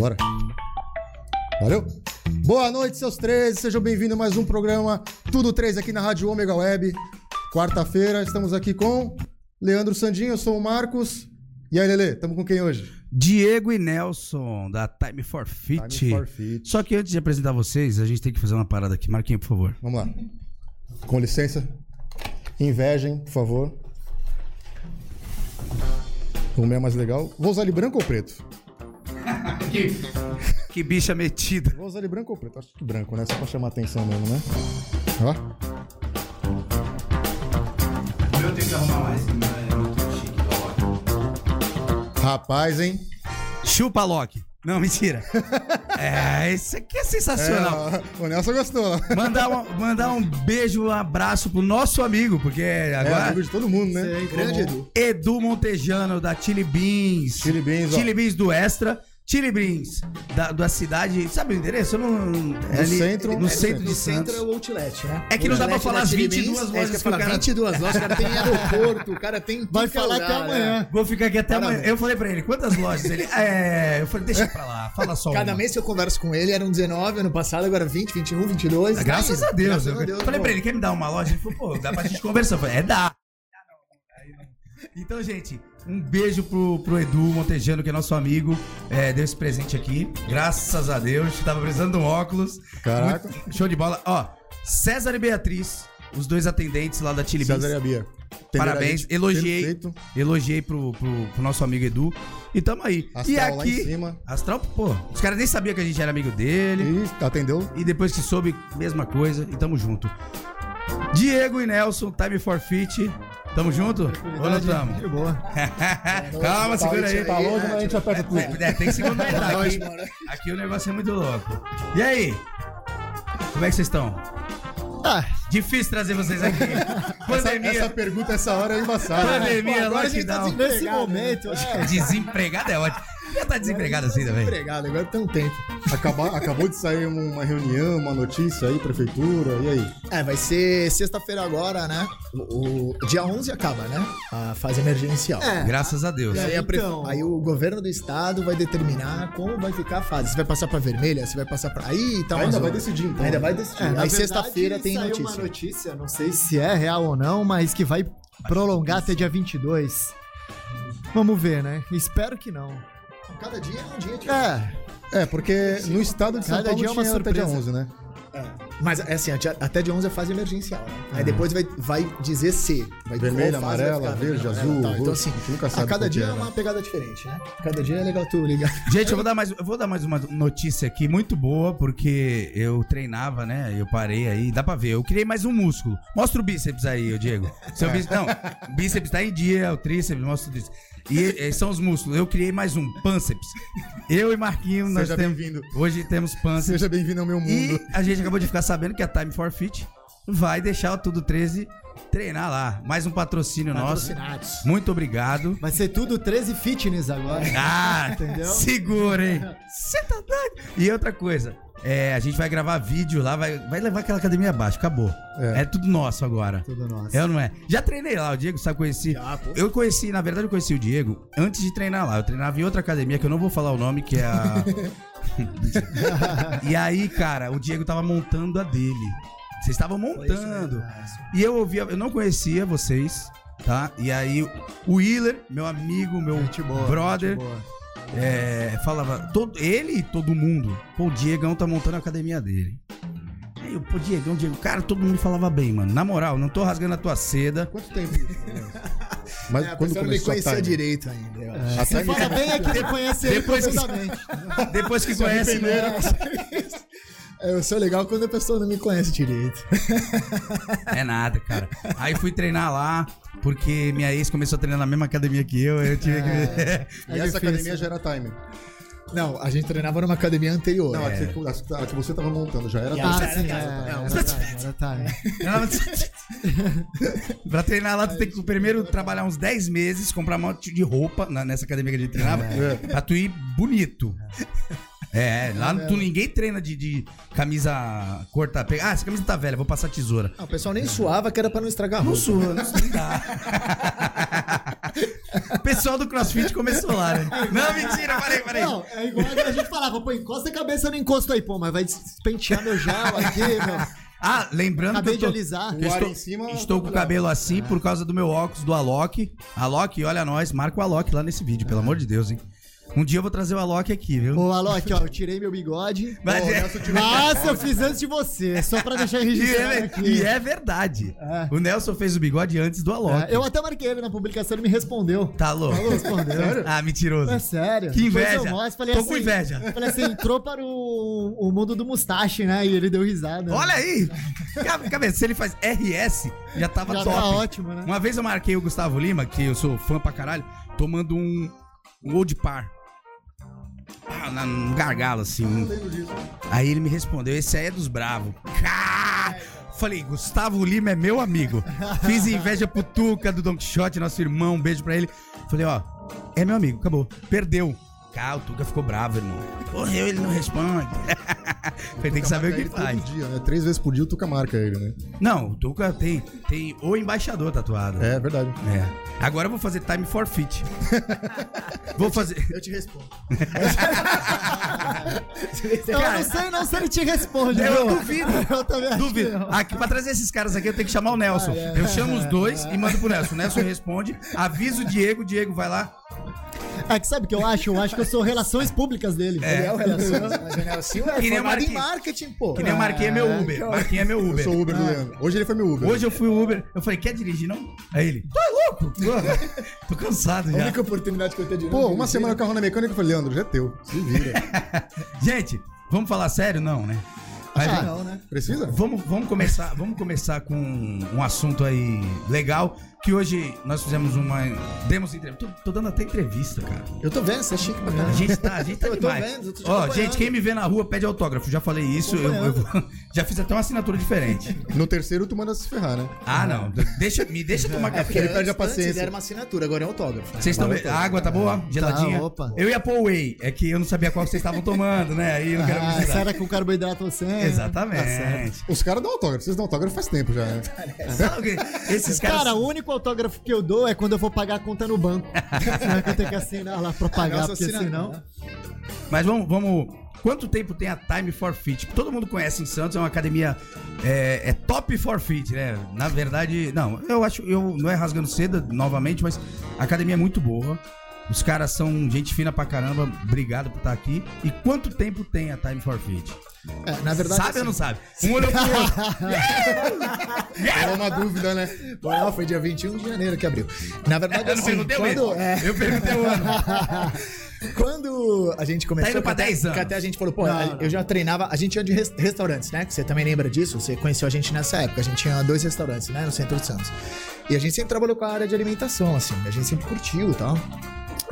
Bora. Valeu? Boa noite, seus 13. Sejam bem-vindos a mais um programa Tudo 3 aqui na Rádio Ômega Web. Quarta-feira, estamos aqui com Leandro Sandinho, eu sou o Marcos. E aí, Lele, estamos com quem hoje? Diego e Nelson, da Time for Fit. Time for Fit. Só que antes de apresentar vocês, a gente tem que fazer uma parada aqui. Marquinho, por favor. Vamos lá. Com licença. Invejem, por favor. O meu é mais legal. Vou usar ele branco ou preto? Que, que bicha metida. Vou usar ele branco ou preto? Acho que branco, né? Só pra chamar atenção mesmo, né? Ó. Que arrumar mais. É muito chique, Rapaz, hein? Chupa, Loki. Não, mentira. é, isso aqui é sensacional. É, o Nelson gostou. Mandar um, mandar um beijo, um abraço pro nosso amigo, porque agora. É amigo de todo mundo, né? Sei, grande Edu. Edu Montejano, da Chili Beans. Chili Beans, ó. Chili Beans do Extra. Chili Beans, da, da cidade. Sabe o endereço? Eu não. é ali- centro. No É, centro de No Santos. centro é o Outlet, né? É que não dá pra falar as Chili 22 Beans, lojas É, que que o cara- 22 lojas, o cara tem aeroporto, o cara tem... Vai é falar lugar, até amanhã. Vou ficar aqui até Parabéns. amanhã. Eu falei pra ele, quantas lojas? Ele, é. Eu falei, deixa pra lá, fala só. Cada uma. mês que eu converso com ele, eram 19 ano passado, agora 20, 21, 22. Ah, Graças Tá a Deus. Graças eu a Deus, falei pô. pra ele, quer me dar uma loja? Ele falou, pô, dá pra gente conversar. Eu falei, é, dá. Então, gente, um beijo pro, pro Edu Montejano, que é nosso amigo. É, deu esse presente aqui. Graças a Deus. Tava precisando de um óculos. Caraca. Muito- show de bola. Ó, César e Beatriz, os dois atendentes lá da Chili Beans. César e a Bia. Parabéns, elogiei. Perfeito. Elogiei pro, pro, pro nosso amigo Edu. E tamo aí. Astral e lá aqui. em cima. Astral, pô, os caras nem sabiam que a gente era amigo dele. E atendeu. E depois que soube, mesma coisa. E tamo junto. Diego e Nelson, Time for Fit. Tamo junto? Ou não tamo? De boa. Calma, segura aí. Tá longe, mas a gente aperta tudo. É, tem que segurar Nós, aqui. mano. Aqui o negócio é muito louco. E aí? Como é que vocês estão? Ah, Difícil trazer vocês aqui. Essa, Pandemia. essa pergunta, essa hora é embaçada. Pandemia, Agora a gente tá nesse Desempregado, momento, eu acho que Desempregado é ótimo. Já tá desempregado assim também? Empregado, agora tem um tempo. Acaba- acabou de sair uma reunião, uma notícia aí, prefeitura, e aí? É, vai ser sexta-feira agora, né? O, o dia 11 acaba, né? A fase emergencial. É. Graças a Deus. E aí, a Então- aí o governo do estado vai determinar como vai ficar a fase. Se vai passar pra vermelha, se vai passar pra. Aí tá Ainda vai decidir, então. Ainda vai decidir. É, aí verdade, sexta-feira tem saiu notícia. uma notícia, não sei se é real ou não, mas que vai prolongar até dia 22. Vamos ver, né? Espero que não. Cada dia é um dia diferente. É, É, porque no estado de São Cada Paulo dia é uma tinha até dia surpresa. 11, né? Mas assim, até dia 11 é fase emergencial, né? Aí depois vai, vai dizer se. Vai Vermelha, qual fase vai amarela, ficar, verde, azul, tal. Então roxo, assim, nunca sabe a cada qual dia que é é, né? uma pegada diferente, né? Cada dia é legal tu ligar. Gente, eu vou dar mais, eu vou dar mais uma notícia aqui muito boa, porque eu treinava, né? Eu parei aí, dá pra ver. Eu criei mais um músculo. Mostra o bíceps aí, ô Diego. Seu bíceps, não, o bíceps tá em dia, o tríceps, mostra o bíceps. E esses são os músculos. Eu criei mais um, pânceps. Eu e Marquinho, nós Seja temos. bem-vindo. Hoje temos pânceps. Seja bem-vindo ao meu mundo. E a gente acabou de ficar sabendo que a Time for Fit vai deixar o Tudo 13 treinar lá. Mais um patrocínio nosso. Muito obrigado. vai ser tudo 13 fitness agora. Ah, Entendeu? segura, hein? Você tá doido? E outra coisa, é, a gente vai gravar vídeo lá, vai, vai levar aquela academia abaixo, acabou. É. É, tudo nosso agora. Tudo nosso. É ou não é? Já treinei lá, o Diego sabe conheci. Já. Eu conheci, na verdade, eu conheci o Diego antes de treinar lá. Eu treinava em outra academia que eu não vou falar o nome, que é a. e aí, cara, o Diego tava montando a dele. Vocês estavam montando. E eu ouvia, eu não conhecia vocês, tá? E aí o Wheeler, meu amigo, meu boa, brother, é, falava, todo, ele e todo mundo, pô, o Diegão tá montando a academia dele. Aí eu, pô, Diegão, Diego, cara, todo mundo falava bem, mano. Na moral, não tô rasgando a tua seda. Quanto tempo isso? Mas É, a quando não começou a conhecia Time? direito ainda. eu acho. A Você Time fala bem é que conhece ele Depois que-. Depois que conhece, né? É, Eu sou legal quando a pessoa não me conhece direito. É nada, cara. Aí fui treinar lá, porque minha ex começou a treinar na mesma academia que eu, eu tive que. E É essa difícil. academia já era Time. Não, a gente treinava numa academia anterior. Não, É. a, que, a- a que você tava montando já era E Ah, Já Time. era sim, é, era time, era time. pra treinar lá, tu tem que primeiro trabalhar uns 10 meses, comprar um monte de roupa na- nessa academia que a gente treinava, É. pra tu ir bonito. É, lá tu ninguém treina de, de camisa corta. pega- Ah, essa camisa tá velha, vou passar tesoura. Ah, o pessoal nem suava que era pra não estragar a Não roupa. sua, não, não dá. pessoal do CrossFit começou lá, né? Não, mentira, parei, parei. Não, é igual a gente falava, pô, encosta a cabeça no encosto aí, pô, mas vai despentear meu gel aqui, meu. Ah, lembrando Acabei que eu de tô, alisar. que eu O estou, em cima, estou com o cabelo assim por causa do meu óculos do Alok. Alok, olha nós, marca o Alok lá nesse vídeo, pelo amor de Deus, hein? Um dia eu vou trazer o Alok aqui, viu? Ô, Alok, ó, eu tirei meu bigode. Mas Ô, é- Nelson tirou- Mas eu fiz antes de você, só pra deixar E registrado é, aqui. e é verdade. É. O Nelson fez o bigode antes do Alok. É, eu até marquei ele na publicação, ele me respondeu. Tá louco? Falou, respondeu. Sério? Ah, mentiroso. É sério. Que inveja. eu mostro, falei Tô assim, com inveja. Falei assim, entrou para o, o mundo do mustache, né? E ele deu risada. Olha aí! Cabe- Cabeça, se ele faz RS, já tava Já top. tá ótimo, né? Uma vez eu marquei o Gustavo Lima, que eu sou fã pra caralho, tomando um, um Old Par. Na- num gargalo, assim. Aí ele me respondeu, esse aí é dos bravos. Cá! Falei, Gustavo Lima é meu amigo. Fiz inveja pro Tuca do Don Quixote, nosso irmão, um beijo pra ele. Falei, ó, é meu amigo, acabou. Perdeu. Cá, o Tuca ficou bravo, irmão. Morreu, ele não responde. Tem que saber o que ele Todo faz. dia, né? Três vezes por dia o Tuca marca ele, né? Não, o Tuca tem, tem o embaixador tatuado. É verdade. É. Agora eu vou fazer time for fit. vou fazer. Eu te respondo. Eu não sei não se ele te responde. Eu duvido. Eu também Duvido. Aqui, pra trazer esses caras aqui, eu tenho que chamar o Nelson. Eu chamo os dois e mando pro Nelson. O Nelson responde, avisa o Diego, o Diego vai lá. É que sabe o que eu acho? Eu acho que eu sou relações públicas dele. É. Ele é o Relações, mas o Nelson é Que nem o formado em Marquinhos. marketing, pô. Que nem eu marquei é meu Uber. Marquinhos é meu Eu Uber. sou o Uber do Leandro. Hoje ele foi meu Uber. Hoje eu fui o Uber. Eu falei, quer dirigir não? Aí ele, é louco? Tô cansado A já. única oportunidade que eu tenho de Pô, uma semana o carro na mecânica, eu falei, Leandro, já é teu. Se vira. Gente, vamos falar sério? Não, né? Mas Ah, não, né? Precisa? Vamos, vamos, começar, vamos começar com um assunto aí legal. Que hoje nós fizemos uma. Demos entrevista. Tô, tô dando até entrevista, cara. Eu tô vendo, você é chique pra A caralho. gente tá, a gente tá Eu tô demais. vendo, eu tô te Ó, gente, quem me vê na rua pede autógrafo. Já falei isso. Eu, eu já fiz até uma assinatura diferente. No terceiro, tu manda se ferrar, né? Ah, não. Deixa, me deixa tomar É café. porque ele perde a paciência. Era uma assinatura, agora é autógrafo. Vocês estão vendo? A água tá boa? Geladinha? Tá, opa. Eu ia pôr whey. É que eu não sabia qual vocês estavam tomando, né? Aí eu não quero Ah, misturar. será que o carboidrato você? Tá certo. Exatamente. Os caras dão autógrafo. Vocês dão autógrafo faz tempo já, né? Esses caras. Cara, o único autógrafo que eu dou é quando eu vou pagar a conta no banco. Senão que eu tenho que assinar lá pra pagar, porque assina- senão. Mas vamos, vamos. Quanto tempo tem a Time for Fit? Todo mundo conhece em Santos, é uma academia é, é top for fit, né? Na verdade, não, eu acho, eu não é rasgando seda novamente, mas a academia é muito boa. Os caras são gente fina pra caramba. Obrigado por estar aqui. E quanto tempo tem a Time for Fit? É, na verdade, sabe ou não sabe? Um olhou pro outro. É uma dúvida, né? Bom, não, foi dia 21 de janeiro que abriu. Na verdade, Eu assim, quando, é, Eu perguntei o ano. quando a gente começou... Tá indo pra até- 10 anos. até a gente falou, pô, Não, a- não. eu já treinava... A gente ia de res- restaurantes, né? Que você também lembra disso? Você conheceu a gente nessa época. A gente tinha dois restaurantes, né? No centro de Santos. E a gente sempre trabalhou com a área de alimentação, assim. A gente sempre curtiu e tal.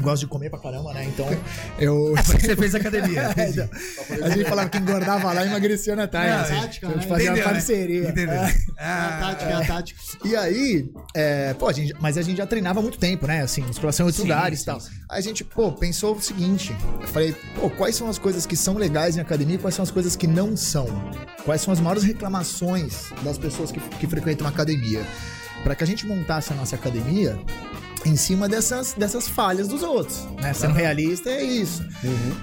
Gosto de comer pra caramba, né? Então, eu... Você fez academia. É, então, a gente falava que engordava lá e emagrecia na tarde. Assim. é tática, a gente né? fazia uma né? parceria. Entendeu? É. É a tática, é a tática. E aí, é, pô, a gente, mas a gente já treinava há muito tempo, né? Assim, musculação em outros Sim, lugares e tal. sim. Aí a gente, pô, pensou o seguinte: eu falei, pô, quais são as coisas que são legais em academia e quais são as coisas que não são? Quais são as maiores reclamações das pessoas que, que frequentam a academia? Pra que a gente montasse a nossa academia em cima dessas, dessas falhas dos outros, né? Sendo realista é isso.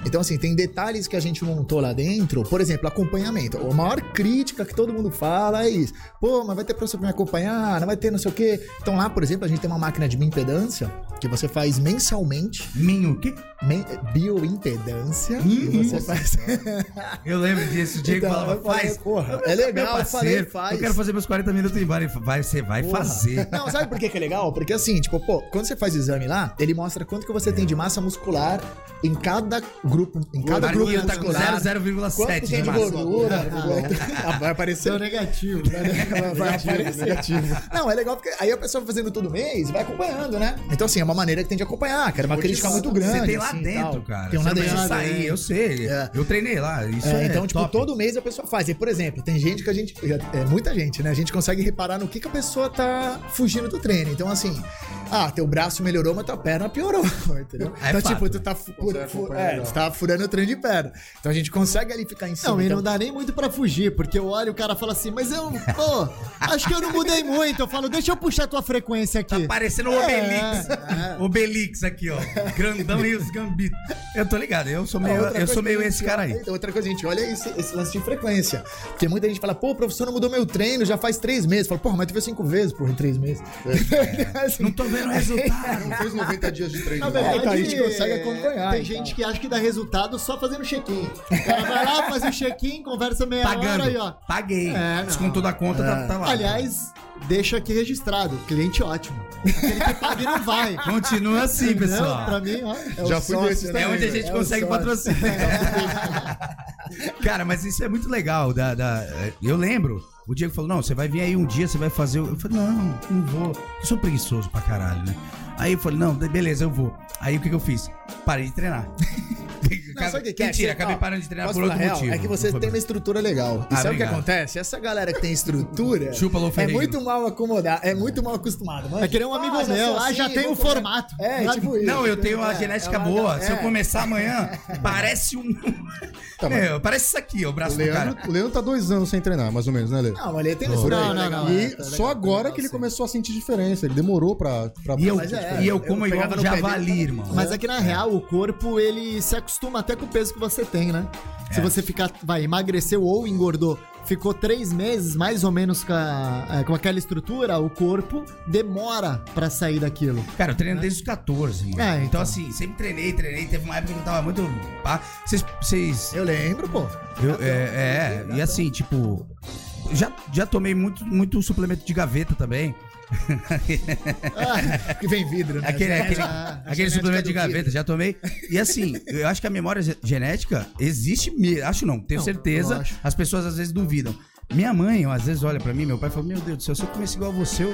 Então, assim, tem detalhes que a gente montou lá dentro. Por exemplo, acompanhamento. A maior crítica que todo mundo fala é isso. Pô, mas vai ter professor pra me acompanhar, não vai ter não sei o quê. Então lá, por exemplo, a gente tem uma máquina de bioimpedância que você faz mensalmente. Minho, o quê? men- bioimpedância. Hum, você faz. Eu lembro disso. O Diego Então, falava, faz. porra, é legal, Meu eu falei, parceiro, faz. eu quero fazer meus 40 minutos embora. Vai, você vai Porra. fazer. Não, sabe por que, que é legal? Porque assim, tipo, pô, quando você faz o exame lá, ele mostra quanto que você tem de massa muscular em cada grupo, em cada grupo tá com muscular. 0,7 Quanto de tem de massa. gordura? Ah, vai aparecer Seu negativo. vai aparecer. negativo. Não, é legal porque aí a pessoa fazendo todo mês vai acompanhando, né? Então, assim, é uma maneira que tem de acompanhar, que era uma crítica muito grande. Você tem lá assim, dentro, tal. cara. Tem um você lá dentro. sair, eu sei. É. Eu treinei lá. Isso É, é, então, tipo, top. todo mês a pessoa faz. E, por exemplo, tem gente que a gente. É muita gente, né? A gente consegue reparar no que, que a pessoa tá fugindo do treino. Então, assim, Ah, teu braço melhorou, mas tua perna piorou, entendeu? É então, fato, tipo, tu né? tá, fu- Consegue fu- acompanhar é, tu tá furando o trem de perna. Então a gente consegue ali ficar em cima. Não, e então- não dá nem muito pra fugir, porque eu olho e o cara fala assim, mas eu, pô, acho que eu não mudei muito. Eu falo, deixa eu puxar tua frequência aqui. Tá parecendo o É, Obelix. é. Obelix aqui, ó. Grandão e os gambitos. Eu tô ligado, eu sou meio, eu sou meio esse cara aí. Outra coisa, a gente olha esse, esse lance de frequência. Porque muita gente fala, pô, o professor não mudou meu treino já faz três meses. Fala, porra, mas tu viu cinco vezes, porra, em três meses. Assim, Não tô vendo resultado. Não fez 90 dias de treino. Na não. verdade, então a gente consegue acompanhar, Tem então. gente que acha que dá resultado só fazendo check-in. O cara vai lá, faz o check-in, conversa meia Pagando. hora aí, ó. Paguei. É. Descontou da conta, tá, tá lá. Aliás, deixa aqui registrado. Cliente ótimo. Aquele que paga e não vai. Continua assim, Entendeu? pessoal. Pra mim, ó. é o Já fui sócio, né? É onde a gente É consegue patrocínio. Cara, mas isso é muito legal. Da, da- eu lembro, o Diego falou: não, você vai vir aí um dia, você vai fazer. o-" Eu falei, não, não vou. Eu sou preguiçoso pra caralho, né? Aí eu falei, não, beleza, eu vou. Aí o que, que eu fiz? Parei de treinar. Não, sabe o que que é? Mentira, Você- acabei ó, parando de treinar Posso por outro real? motivo. É que você tem uma estrutura legal. E Ah, sabe o que acontece? Essa galera que tem estrutura Chupa, Lou é muito mal acomodada, é muito mal acostumada. manja. É que nem um amigo Ah, já meu, ah, já assim, tem o comer. formato. É, Já- tipo isso. Não, eu tenho uma É, genética é boa. Se eu é. começar amanhã, parece um. Tá, mas- É, parece isso aqui, ó, o braço do cara. Leandro, o Leandro tá dois anos sem treinar, mais ou menos, né, Leandro? Não, mas ele tem aí. Não, não. E tá só legal, agora que ele começou a sentir diferença. Ele demorou pra. pra E eu, é, e eu eu como igual um javali, irmão. Mas é que na real o corpo ele se acostuma até com o peso que você tem, né? Se você ficar, vai, emagreceu ou engordou, ficou três meses mais ou menos com, a- é, com aquela estrutura, o corpo demora pra sair daquilo. Cara, eu treino desde os 14, mano. É, então. então. assim, sempre treinei, treinei. Teve uma época que eu tava muito. Vocês. vocês Eu lembro, pô. eu- é, é, e assim, tipo. Já, já tomei muito, muito suplemento de gaveta também. Que vem vidro, né? Aquele, aquele, Ah, a aquele suplemento de gaveta, vidro. já tomei. E assim, eu acho que a memória ge- genética existe mesmo. Acho não, tenho Não, certeza. As pessoas às vezes duvidam. Minha mãe, às vezes, olha pra mim, meu pai fala: Meu Deus do céu, se eu comesse igual você, eu,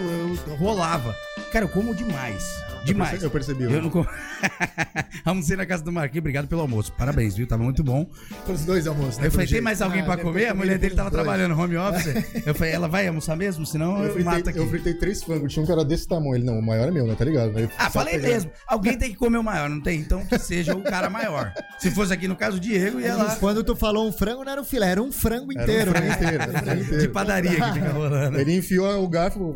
eu rolava. Cara, eu como demais. Demais. Eu percebi. Eu não como. Almocei na casa do Marquinhos, obrigado pelo almoço. Parabéns, viu? Tava muito bom. Os dois almoços, né? Eu falei, tem jeito. mais alguém Ah, pra comer? A mulher dele tava dois. trabalhando home office. Eu falei, ela vai almoçar mesmo? Senão eu, Eu mato fritei, aqui. eu fritei três frangos, tinha um que era desse tamanho. Ele, não, o maior é meu, né? Tá ligado? Aí, Ah, falei pegar. mesmo. Alguém tem que comer o maior, não tem? Então que seja o cara maior. Se fosse aqui no caso o Diego, ia lá. Quando tu falou um frango, não era um filé, era um frango Era um inteiro. frango né? inteiro, era um frango De inteiro. padaria que fica rolando. Ele enfiou o garfo.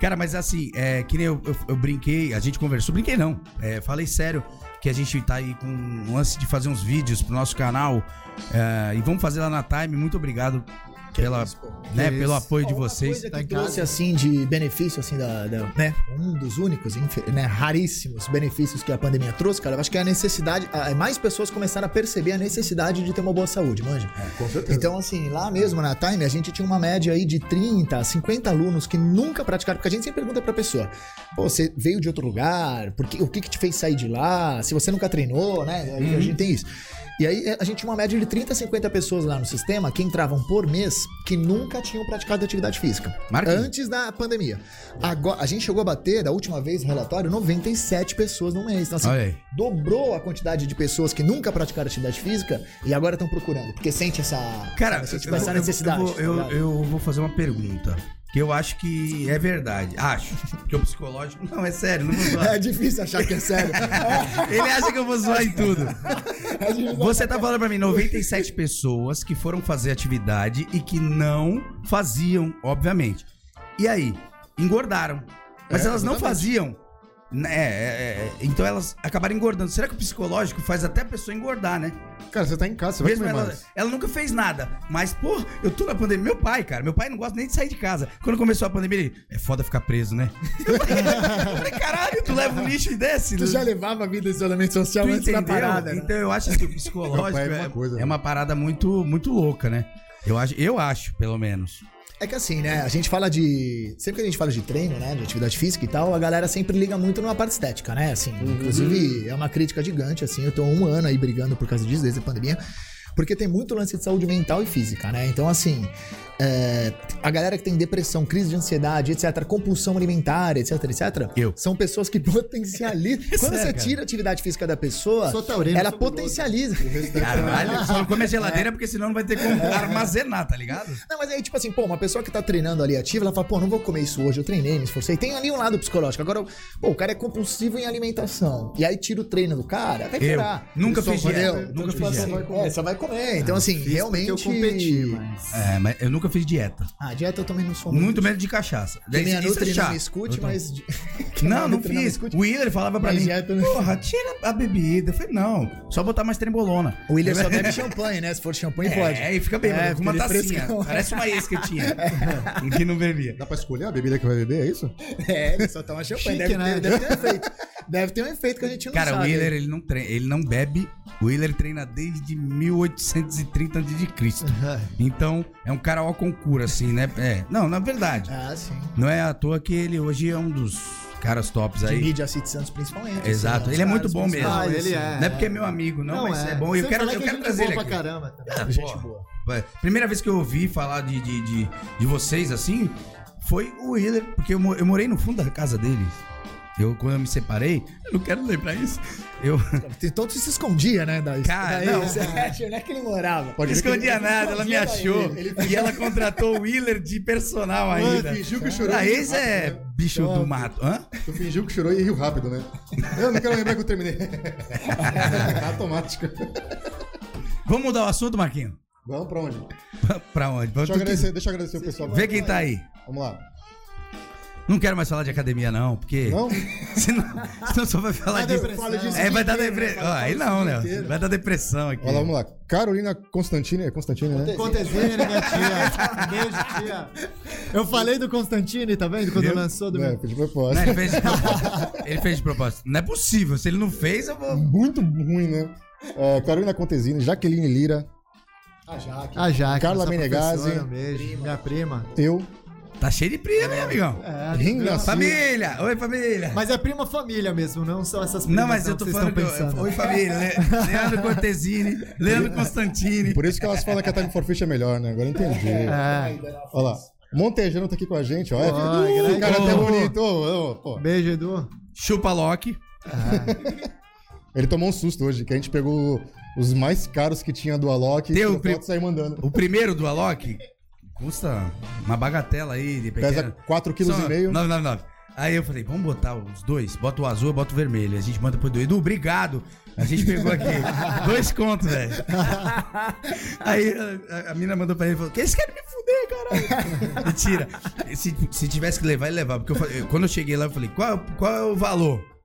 Cara, mas assim, é, que nem eu, eu, eu brinquei, a gente conversou, brinquei não. É, falei sério que a gente tá aí com um lance de fazer uns vídeos pro nosso canal. é, e vamos fazer lá na Time. Muito obrigado pela, isso, né, pelo apoio de vocês. coisa tá que trouxe, casa. assim, de benefício, assim, da, da- né? Um dos únicos, né, raríssimos benefícios que a pandemia trouxe, cara, eu acho que é a necessidade, a- mais pessoas começaram a perceber a necessidade de ter uma boa saúde, manja? Com certeza. Então, assim, lá mesmo na Time, a gente tinha uma média aí de 30, 50 alunos que nunca praticaram, porque a gente sempre pergunta pra pessoa, pô, você veio de outro lugar, por que- o que que te fez sair de lá, se você nunca treinou, né? A gente tem isso. E aí a gente tinha uma média de 30, 50 pessoas lá no sistema que entravam por mês que nunca tinham praticado atividade física. Marquinhos. Antes da pandemia. Agora, a gente chegou a bater, da última vez, no relatório, 97 pessoas no mês. Então, assim, dobrou a quantidade de pessoas que nunca praticaram atividade física e agora estão procurando, porque sente essa, Cara, sente eu, essa eu- necessidade. eu, tá eu, eu vou fazer uma pergunta. Que eu acho que é verdade. Acho. Que o psicológico. Não, é sério, não vou zoar. É difícil achar que é sério. Ele acha que eu vou zoar em tudo. Você tá falando pra mim, 97 pessoas que foram fazer atividade e que não faziam, obviamente. E aí? Engordaram. Mas É, elas não exatamente. faziam. Né, é, é, é, então elas acabaram engordando. Será que o psicológico faz até a pessoa engordar, né? Cara, você tá em casa, você vai Mesmo comer ela, mais. ela nunca fez nada. Mas, pô, eu tô na pandemia. Meu pai, cara, meu pai não gosta nem de sair de casa. Quando começou a pandemia, ele. É foda ficar preso, né? Eu falei, caralho, tu leva o lixo e desce. Tu já levava a vida de isolamento social Tu antes da entendeu? parada, né? Então eu acho que o psicológico é é, uma coisa, é né? uma parada muito, muito louca, né? Eu acho, eu acho, pelo menos. É que assim, né? A gente fala de. Sempre que a gente fala de treino, né? De atividade física e tal, a galera sempre liga muito numa parte estética, né? Assim, inclusive é uma crítica gigante, assim. Eu tô um ano aí brigando por causa disso, desde a pandemia. Porque tem muito lance de saúde mental e física, né? Então, assim, é, a galera que tem depressão, crise de ansiedade, etc., compulsão alimentar, etc, etc., Eu. são pessoas que potencializam. Quando Sério, você tira a atividade física da pessoa, taurino, ela sou guloso. potencializa. Caralho, só não come a geladeira porque senão não vai ter como armazenar, tá ligado? Não, mas aí, tipo assim, pô, uma pessoa que tá treinando ali ativa, ela fala, pô, não vou comer isso hoje, eu treinei, me esforcei. Tem ali um lado psicológico. Agora, pô, o cara é compulsivo em alimentação. E aí tira o treino do cara, vai Eu nunca fiz dieta, nunca tipo fiz assim, dieta. É, só vai comer. Então, assim, Fiz realmente. Eu competi, mas... É, mas eu nunca fiz dieta. Ah, dieta eu também não sou Muito menos de cachaça. Que minha é Nutri não me escute, mas. Não, não fiz. O Willer falava pra Mas mim, dieta não- porra, tira a bebida. Eu falei, não, só botar mais trembolona. O Willer só bebe champanhe, né? Se for champanhe, pode. É, e fica bem, É, com uma ele tacinha. frescão. Parece uma ex que eu tinha. que não bebia. Dá pra escolher a bebida que vai beber, é isso? É, ele só toma champanhe. Chique, deve, né? ter, deve ter efeito. Deve ter um efeito que a gente não Cara, o sabe. Willer, ele não, treina, ele não bebe. O Willer treina desde 1830 a.C. Então, é um cara ó concura, assim, né? É. Não, na verdade. Ah, sim. Não é à toa que ele hoje é um dos caras tops De aí. mídia City Santos, principalmente. Exato. assim, Ele é muito bom mesmo. Ah, ele assim. é. Não é porque é meu amigo, não, mas é, bom. Eu Sem quero, falar eu que quero é gente trazer ele boa aqui. pra caramba. Ah, Gente boa. Primeira vez que eu ouvi falar de, de, de, de vocês assim foi o Willer, porque eu, eu morei no fundo da casa deles. Eu, quando eu me separei, eu não quero lembrar isso. Eu Então tu se escondia, né? Da, Cara, daí, não. Acha, onde é que ele morava? Pode não que ele- escondia nada, ela me escondia achou. daí. E ela contratou o Willer de personal ainda. fingiu que chorou Ah, e riu esse é né? bicho do Top. mato. Hã? Tu fingiu que chorou e riu rápido, né? Eu não quero lembrar que eu terminei. Automático. Vamos mudar o assunto, Marquinho? Vamos pra onde? pra onde? Vamos Deixa eu agradecer, deixa eu agradecer o pessoal. Vê quem tá aí. Vamos lá. Não quero mais falar de academia, não, porque. Não? Senão, senão só vai falar disso É, vai dar né? depressão. Fala- Aí fala não, né? Vai dar depressão aqui. Olha lá, vamos lá. Carolina Constantini, é Constantini, né? Contesine, minha tia. Beijo, tia. Eu falei do Constantine, tá vendo? Quando lançou do É, meu... foi de Não, propósito. ele fez de propósito. Ele fez de propósito. Não é possível. Se ele não fez, eu vou. Muito ruim, né? É, Carolina Contesini, Jaqueline Lira, A Jaque. A Jaque, Carla Menegazzi. Minha prima. eu, Tá cheio de prima, hein, amigão? É, Ringa Silva. Família! Oi, família! Mas é prima família mesmo, não são essas primas não, mas eu tô falando que. eu- pensando. Oi, família! Le- Leandro Cortesini, Leandro Constantini. Por isso que elas falam que a Time for Fish é melhor, né? Agora eu entendi. É. Olha lá. Montejano tá aqui com a gente, ó. É, Pô, uh, grande- cara até Ô. bonito. ô, ô, pô. Beijo, Edu. Chupa Loki. Ele tomou um susto hoje, que a gente pegou os mais caros que tinha do Alok e o pri- foto e saiu mandando. O primeiro do Alok custa uma bagatela aí de Pesa pequeno. 4,5 kg. 999. Aí eu falei, vamos botar os dois. Bota o azul, bota o vermelho. A gente manda pro Edu. Edu, obrigado. A gente pegou aqui. dois contos, velho. Aí a, a mina mandou pra ele e falou: que eles querem me fuder, caralho. Mentira. Se, se tivesse que levar, ele levava. Porque eu quando eu cheguei lá, eu falei, qual, qual é o valor?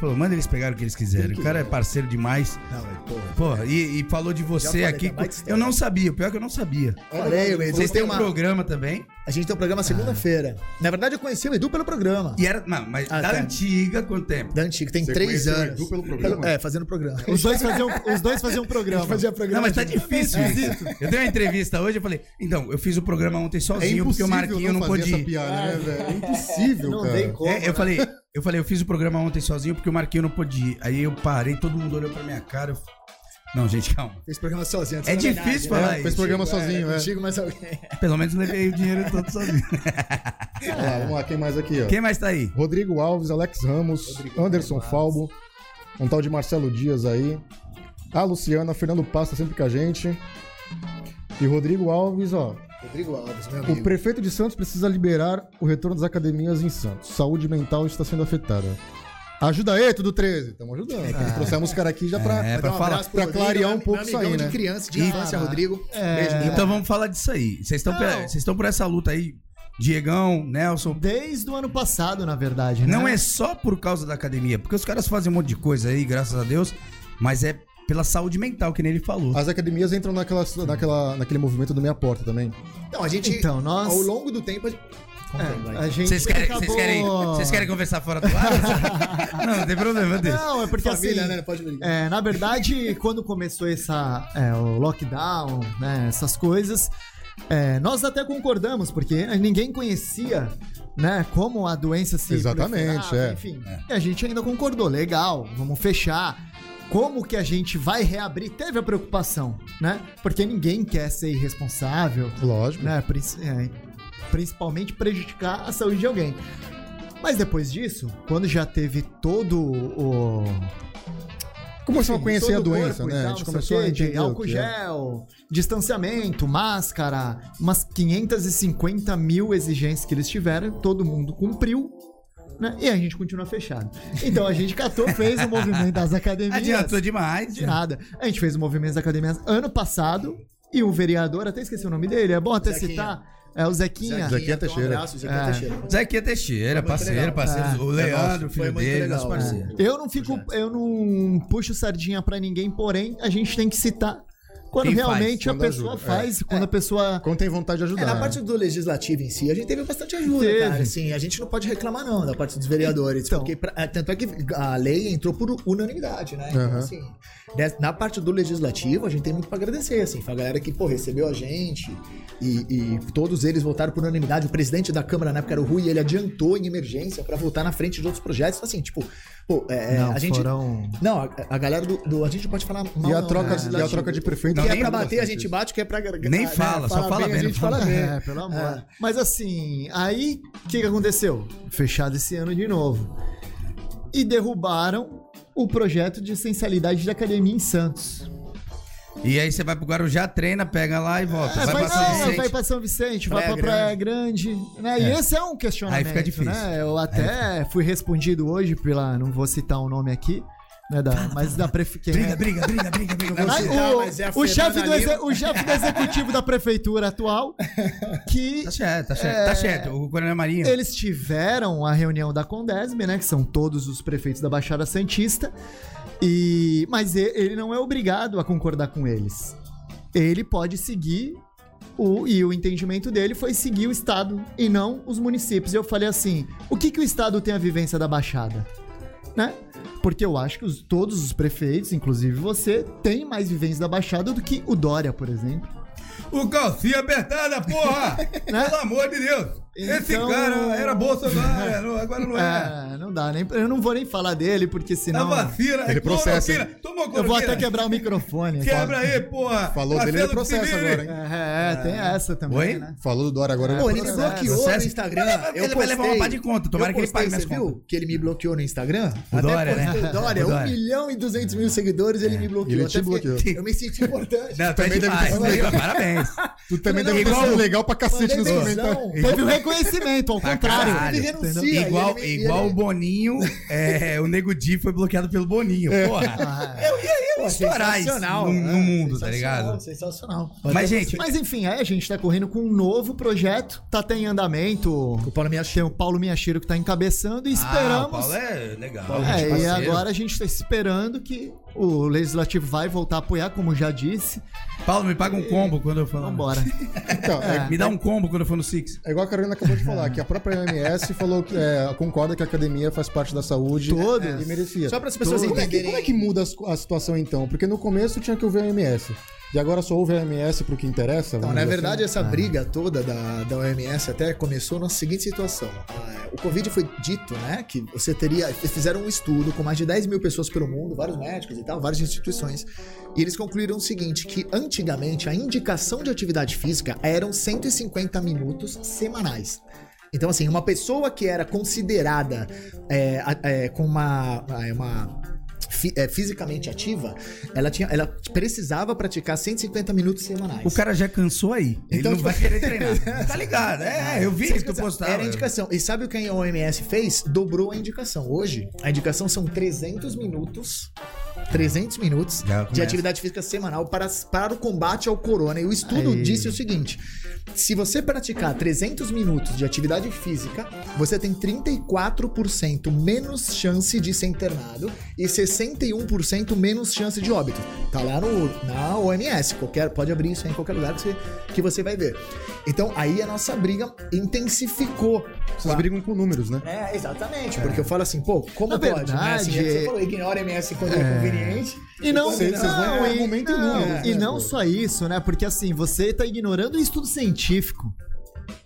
Falou, manda eles pegarem o que eles quiserem. O cara é parceiro demais. Não, mas, porra. Porra, e, e falou de você falei, aqui. tá. Eu não sabia, o pior é que eu não sabia. Falei, o Edu Vocês têm um uma... programa também. A gente tem um programa segunda-feira. Na verdade, eu conheci o Edu pelo programa. E era. Não, mas Ah, da tá. antiga, quanto tempo? Da antiga, tem Você três conheceu o anos. Edu pelo programa? É, fazendo programa. Os dois faziam, os dois faziam programa. fazia programa. Não, mas tá difícil isso. Eu dei uma entrevista hoje, eu falei, então, eu fiz o programa ontem É sozinho, porque o Marquinho não, fazer pôde essa piada, né, velho? É impossível, Não cara. tem como. É, eu falei, eu falei, eu fiz o programa ontem sozinho porque o Marquinho não pôde ir. Aí eu parei, todo mundo olhou pra minha cara. eu- Não, gente, calma. Fez programa sozinho. É difícil falar É, fez isso. programa sozinho, é. Contigo, mas alguém. Pelo menos levei o dinheiro todo sozinho. Olha lá, vamos lá, quem mais aqui, ó? Quem mais tá aí? Rodrigo Alves, Alex Ramos, Anderson Falbo, um tal de Marcelo Dias aí. A Luciana, Fernando Pasta sempre com a gente. E Rodrigo Alves, ó. Rodrigo Alves, meu O amigo. prefeito de Santos precisa liberar o retorno das academias em Santos. Saúde mental está sendo afetada. Ajuda aí, tudo 13. Estamos ajudando. Trouxemos os caras aqui já pra. É, pra um falar- pra clarear um meu pouco isso aí, de né? criança, de infância, Rodrigo. É. Então vamos falar disso aí. Vocês estão Não. vocês estão por essa luta aí, Diegão, Nelson. Desde o ano passado, na verdade, né? Não é só por causa da academia, porque os caras fazem um monte de coisa aí, graças a Deus, mas é pela saúde mental, que nem ele falou. As academias entram naquela, naquela, naquele movimento do meia porta também. Então, a gente, Então, nós- ao longo do tempo... É, a gente Vocês querem, acabou... vocês, querem, vocês querem conversar fora do ar? não, não tem problema, deixa. Não, é porque Família, assim... né? Pode brigar. É, na verdade, quando começou essa, é, o lockdown, né, essas coisas, é, nós até concordamos, porque ninguém conhecia né, como a doença se Exatamente, é. Enfim, e a gente ainda concordou, legal, vamos fechar. como que a gente vai reabrir? Teve a preocupação, né? Porque ninguém quer ser irresponsável, Lógico. né? Princi- é, principalmente prejudicar a saúde de alguém. Mas depois disso, quando já teve todo o. Começou a enfim, conhecer a todo o doença, corpo né? tal, a gente começou a quê, de entender o álcool que é. gel, distanciamento, máscara, umas 550 mil exigências que eles tiveram, todo mundo cumpriu. Né? E a gente continua fechado. Então a gente catou, fez o movimento das academias. Adiantou demais. De nada. A gente fez o movimento das academias ano passado e o vereador, até esqueci o nome dele, é bom até Zequinha. citar. É o Zequinha. Zequinha Teixeira. Um abraço, Zequinha É. Teixeira. Zequinha Teixeira, parceiro, parceiro. É. O É Leandro, filho Foi muito dele, legal, nosso parceiro. Eu não fico, eu não puxo sardinha pra ninguém, porém a gente tem que citar quando Quem realmente faz, a quando pessoa ajuda, faz, quando a pessoa Quando tem vontade de ajudar. É, na né? parte do legislativo em si, a gente teve bastante ajuda, Teve. cara. Assim, a gente não pode reclamar, não, da parte dos vereadores. Então. porque, pra- é, tanto é que a lei entrou por unanimidade, né? Então, assim, na parte do legislativo, a gente tem muito pra agradecer, assim. Foi a galera que, pô, recebeu a gente e, e todos eles votaram por unanimidade. O presidente da Câmara, na época, era o Rui, ele adiantou em emergência pra votar na frente de outros projetos. Assim, tipo, pô, é, não a gente... foram Não, a, a galera do, do- A gente não pode falar mal, E a não, troca, né? e a troca de prefeito. Que Não, é nem pra bater, a gente isso. bate, que é pra. Nem fala, só fala bem, bem, a não gente fala bem. É, pelo amor. É. Mas assim, aí o que, que aconteceu? Fechado esse ano de novo. E derrubaram o projeto de essencialidade de academia em Santos. E aí você vai pro Guarujá, treina, pega lá e volta. É, vai vai, pra São não, Vicente. vai pra São Vicente, vai Praia pra Praia Grande. né? E É. esse é um questionamento. Aí fica difícil. Né? Eu até fui respondido hoje pela. Não vou citar o nome aqui, né? Da, mas da prefeitura. Briga, briga, briga, briga, briga. Ai, citar, o, mas é o chefe do, exe- o chefe do executivo da prefeitura atual, que Tá certo, tá certo. É. Tá certo. O Coronel Marinho. eles tiveram a reunião da Condesb, né? Que são todos os prefeitos da Baixada Santista. E, mas ele não é obrigado a concordar com eles. Ele pode seguir o, e o entendimento dele foi seguir o Estado e não os municípios. E eu falei assim: o que, que o Estado tem a vivência da Baixada? Né? Porque eu acho que os- todos os prefeitos, inclusive você, tem mais vivência da Baixada do que o Dória, por exemplo. O calcinha apertada, porra! Pelo amor de Deus! Esse Então- cara era Bolsonaro, agora não é. É, não dá nem. Eu não vou nem falar dele, porque Tá senão. vacina, Ele é processa. cloroquina. Toma Eu vou cloroquina. até quebrar o microfone. Quebra aí, porra! Falou Tá dele, ele processa agora, hein? hein? É, é, tem essa também, Oi? né? Falou do Dória agora. Pô, ele ele me processa. bloqueou no Instagram. Ele Eu vai levar uma postei- pá de conta, tomara que ele pague postei, minhas Você viu contas. que ele me bloqueou no Instagram? O Dória, né? postei o Dória, O Dória. 1 milhão e 200 mil seguidores, ele me bloqueou. Ele te Até bloqueou. Eu me senti importante. Não, Também deve ter sido legal. Parabéns. Tu também deve ter sido legal pra cacete nos comentários. Teve um reconhecimento, ao contrário. caralho. Ele renuncia, Entendeu? Igual, igual ele- o Boninho, é, o Nego Di foi bloqueado pelo Boninho. Porra. Ah, Eu eu ia Pô, estourar isso sensacional, no, né? no mundo, tá ligado? Sensacional. Mas, gente, Mas enfim, aí a gente tá correndo com um novo projeto, tá até em andamento. O Paulo me Tem o Paulo Minhachiro que tá encabeçando e Ah, o esperamos. Paulo é legal. Paulo É, e agora a gente tá esperando que o Legislativo vai voltar a apoiar, como já disse. Paulo, me paga um combo quando eu for. Vambora. Então, é, Me dá um combo quando eu for no Six. é igual a Carolina acabou de falar, que a própria OMS falou que é, concorda que a academia faz parte da saúde Todos. e merecia. Só para as pessoas Como é, que, entenderem. como é que muda a situação então? Porque no começo tinha que ouvir a OMS. E agora só ouve a OMS pro que interessa? Então, na verdade, assim? essa briga toda da, da OMS até começou na seguinte situação. Ah, O Covid foi dito, né, que você teria... Eles fizeram um estudo com mais de 10 mil pessoas pelo mundo, vários médicos e tal, várias instituições. E eles concluíram o seguinte, que antigamente a indicação de atividade física eram 150 minutos semanais. Então, assim, uma pessoa que era considerada é, é, com uma, é, uma fi- é, fisicamente ativa, ela, tinha, ela precisava praticar 150 minutos semanais. O cara já cansou aí. Ele Então, não tipo- vai querer treinar. Tá ligado? É, eu vi que tu postava. Era a indicação. E sabe o que a OMS fez? Dobrou a indicação. Hoje, a indicação são 300 minutos. 300 minutos de atividade física semanal para, para o combate ao corona. E o estudo Aí. disse o seguinte: se você praticar 300 minutos de atividade física, você tem 34% menos chance de ser internado e 61% menos chance de óbito. Tá lá no, na OMS. Qualquer, pode abrir isso aí em qualquer lugar que você, que você vai ver. Então, aí a nossa briga intensificou. Vocês brigam com números, né? É, exatamente. Porque eu falo assim, pô, como Na pode? né? Assim, verdade, você falou, ignora a MS quando é, conveniente. E não, Vocês- vocês vão não, e, argumento não, e né, não só isso, né? Porque assim, você tá ignorando o estudo científico.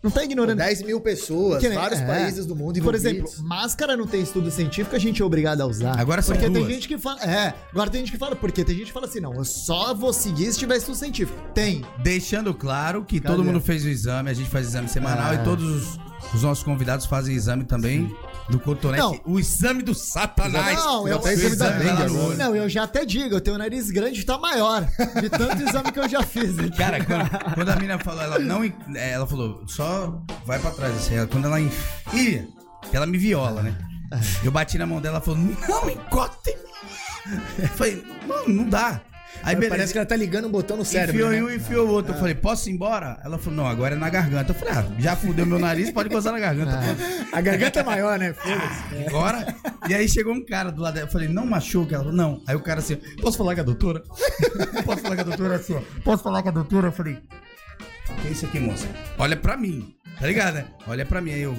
Não tá ignorando. 10 mil pessoas, nem- vários é. países do mundo Por exemplo, máscara não tem estudo científico, a gente é obrigado a usar. Agora são Porque tem duas. gente que fala. É, agora tem gente que fala, porque tem gente que fala assim, não, eu só vou seguir se tiver estudo científico. Tem. Deixando claro que Cadê? todo mundo fez o exame, a gente faz exame semanal É. e todos os, os nossos convidados fazem exame também do cotonete. Não. O exame do satanás. Não, eu, até o exame da dengue não, eu já até digo, eu tenho o nariz grande e tá maior. De tanto exame que eu já fiz. aqui. Cara, quando, quando a mina falou, ela não. é, Ela falou, só vai pra trás. Assim, quando ela enfia, ela me viola, né? Eu bati na mão dela, ela falou, não encosta em mim. Eu falei, não, não dá. Aí beleza. Parece que ela tá ligando um botão no cérebro. Enfiou né? um, enfiou o outro. Eu falei, posso ir embora? Ela falou, não, agora é na garganta. Eu falei, ah, já fudeu meu nariz, pode gozar na garganta. A garganta é maior, né? Foda-se. Agora. E aí chegou um cara do lado dela. Eu falei, não machuca? Ela falou, não. Aí o cara assim, posso falar com a doutora? posso falar com a doutora assim, ó? Posso falar com a doutora? Eu falei, o que é isso aqui, moça? Olha pra mim. Tá ligado, né? Olha pra mim. Aí eu,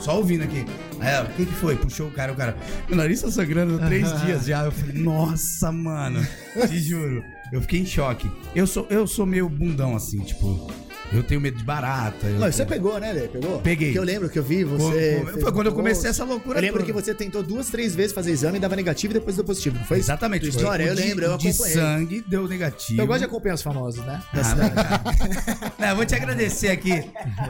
só ouvindo aqui. Aí ela, o que que foi? Puxou o cara, o cara, meu nariz tá sangrando há três dias já. Eu falei, nossa, mano. Te juro. Eu fiquei em choque. Eu sou, eu sou meio bundão assim, tipo, eu tenho medo de barata. Não, você tenho- pegou, né, Lê? Pegou? Peguei. Porque eu lembro que eu vi você. Foi- um quando eu comecei essa loucura Eu lembro toda. que você tentou duas, três vezes fazer exame e dava negativo e depois deu positivo, não foi? Exatamente. Tua história, eu de- lembro, eu de acompanhei. sangue deu negativo. Eu gosto de acompanhar os famosos, né? Da Ah, cidade. Não, eu vou te agradecer aqui.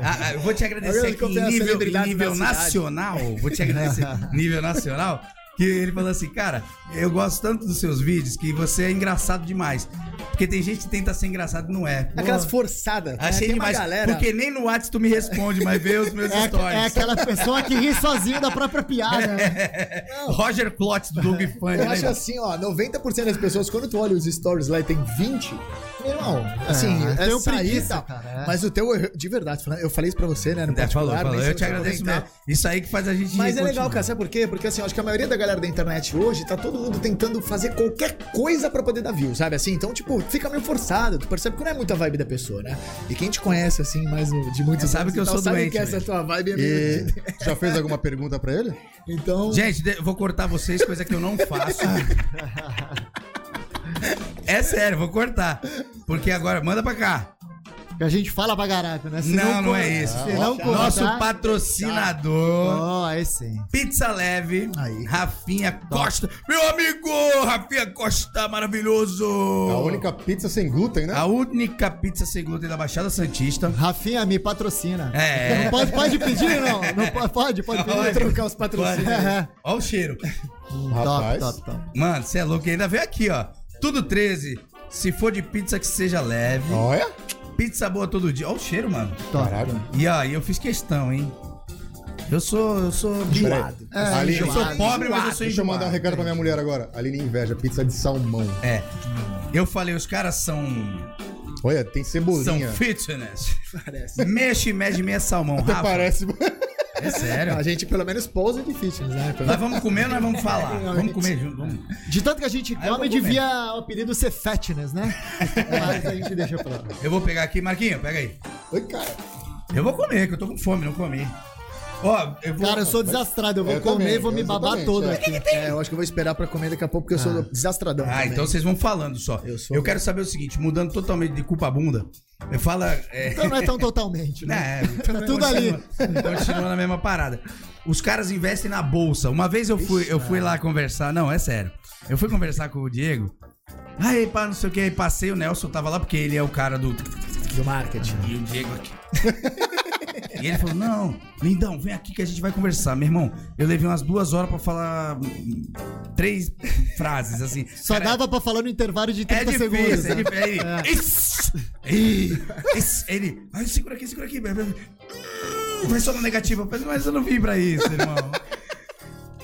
Ah, ah, vou te agradecer de aqui em nível, nível nacional. Vou te agradecer nível nacional. Que ele falou assim, cara, eu gosto tanto dos seus vídeos que você é engraçado demais. Porque tem gente que tenta ser engraçado e não é. Aquelas forçadas. né? Achei uma demais. galera. Porque nem no WhatsApp tu me responde, mas vê os meus É, stories. é aquela pessoa que ri sozinho da própria piada. né? Roger Klotz do Doug Funny. Eu né? acho assim, ó, 90% das pessoas, quando tu olha os stories lá e tem 20, meu irmão, assim, É, é, sair preguiça, tal. cara, é. Mas o teu, eu- de verdade, eu falei isso pra você, né, no É, falou, particular, falou. Eu te agradeço mesmo. Isso aí que faz a gente Mas é legal, cara, sabe por quê? Porque assim, eu acho que a maioria da galera da internet hoje tá todo mundo tentando fazer qualquer coisa pra poder dar view, sabe? Assim, então, tipo, fica meio forçado. Tu percebe que não é muita vibe da pessoa, né? E quem te conhece, assim, mais de muitos Sabe anos que eu tal, sou sabe doente que essa tua vibe é meio... E já fez alguma pergunta pra ele? Então, Gente, vou cortar vocês, coisa que eu não faço. É sério, vou cortar. Porque agora, manda pra cá. Que a gente fala pra caraca, né? Se não, não co- é isso. Se não Nosso cortar- patrocinador, Ó, aí sim. Pizza Leve, Aí. Rafinha Costa. Meu amigo, Rafinha Costa, maravilhoso. A única pizza sem glúten, né? A única pizza sem glúten da Baixada Santista. Rafinha me patrocina. É. Não pode, pode pedir, não? Não pode, pode, pode pedir. Pode. trocar os patrocínios. É. Olha o cheiro. Rapaz. Top, top, top. Mano, você é louco. Ainda veio aqui, ó. Tudo 13. Se for de pizza que seja leve. Olha. Pizza boa todo dia. Olha o cheiro, mano. Caralho. E e eu fiz questão, hein? Eu sou. Eu sou. Enjoado. É, Ali, Eu sou enjoado. pobre, mas eu sou Deixa eu mandar um enjoado. recado pra minha mulher agora. Aline inveja, pizza de salmão. É. Eu falei, os caras são. Olha, tem São cebolinha. fitness. Parece. Mexe, mede meia salmão. Até Rafa, parece. é sério. A gente pelo menos pousa de fitness, né? Pelo- Nós vamos comer ou nós vamos falar? Não, Vamos gente. comer junto. Vamos. De tanto que a gente come, comer. devia o apelido ser fatness, né? Mas a gente deixa pra lá. Eu vou pegar aqui, Marquinho, pega aí. Oi, cara. Eu vou comer, que eu tô com fome, não comi. Ó, eu vou. Cara, eu sou desastrado. Eu vou Eu comer também, e vou me babar exatamente, todo é. aqui. É, eu acho que eu vou esperar pra comer daqui a pouco, porque eu sou desastradão. Ah, também. então vocês vão falando só. Eu Eu, quero saber o seguinte, mudando totalmente de culpa bunda. Eu falo. É, Então não é tão totalmente, né? É, Tá tudo ali. Continua na mesma parada. Os caras investem na bolsa. Uma vez eu fui, eu fui lá conversar. Não, é sério. Eu fui conversar com o Diego. Aí, pá, não sei o que. Aí passei, o Nelson tava lá porque ele é o cara do. Do marketing. E o Diego aqui. e ele falou: Não, lindão, vem aqui que a gente vai conversar. Meu irmão, eu levei umas duas horas pra falar hum, três frases, assim. Só Cara, dava pra falar no intervalo de 30 é segundos. difícil, é né? difícil. Ele, isso, isso, ele, ai, segura aqui, segura aqui. Vai só na negativa. Eu falei, mas eu não vim pra isso, irmão.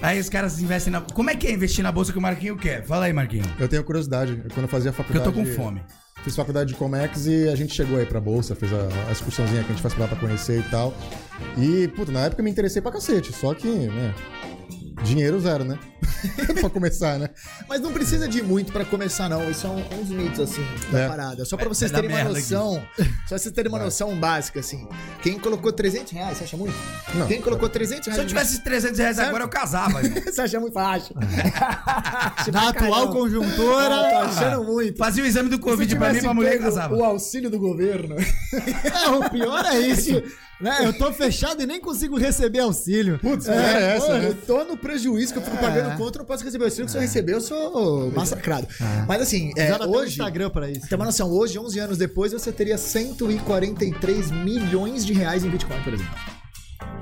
Aí os caras investem na. Como é que é investir na bolsa que o Marquinho quer? Fala aí, Marquinho. Eu tenho curiosidade. Quando eu fazia Porque eu faculdade. tô com fome. Fiz faculdade de Comex e a gente chegou aí pra bolsa, fez a, a excursãozinha que a gente faz pra lá pra conhecer e tal. E, puta, na época eu me interessei pra cacete. Só que, né? Dinheiro zero, né? pra começar, né? Mas não precisa de muito pra começar, não. Isso é um, dos mitos, assim, da É. parada. Só pra Vai- vocês terem uma noção. Só pra vocês terem uma noção básica, assim. Quem colocou 300 reais, você acha muito? Não. Quem colocou 300 Se reais... eu tivesse 300 reais agora, eu casava. Você acha muito fácil. Acho Na atual conjuntura. Tô achando muito. Fazia o exame do Se Covid pra mim, pra mulher casava. O auxílio do governo. É, o pior é isso. Né? Eu tô fechado e nem consigo receber auxílio. Putz, é, essa, pô, né? Eu tô no prejuízo que eu fico pagando conta, não posso receber o auxílio, que se eu receber, eu sou massacrado. Mas assim, é, Já hoje. Instagram pra isso. Tem uma noção, hoje, 11 anos depois, você teria 143 milhões de reais em Bitcoin, por exemplo.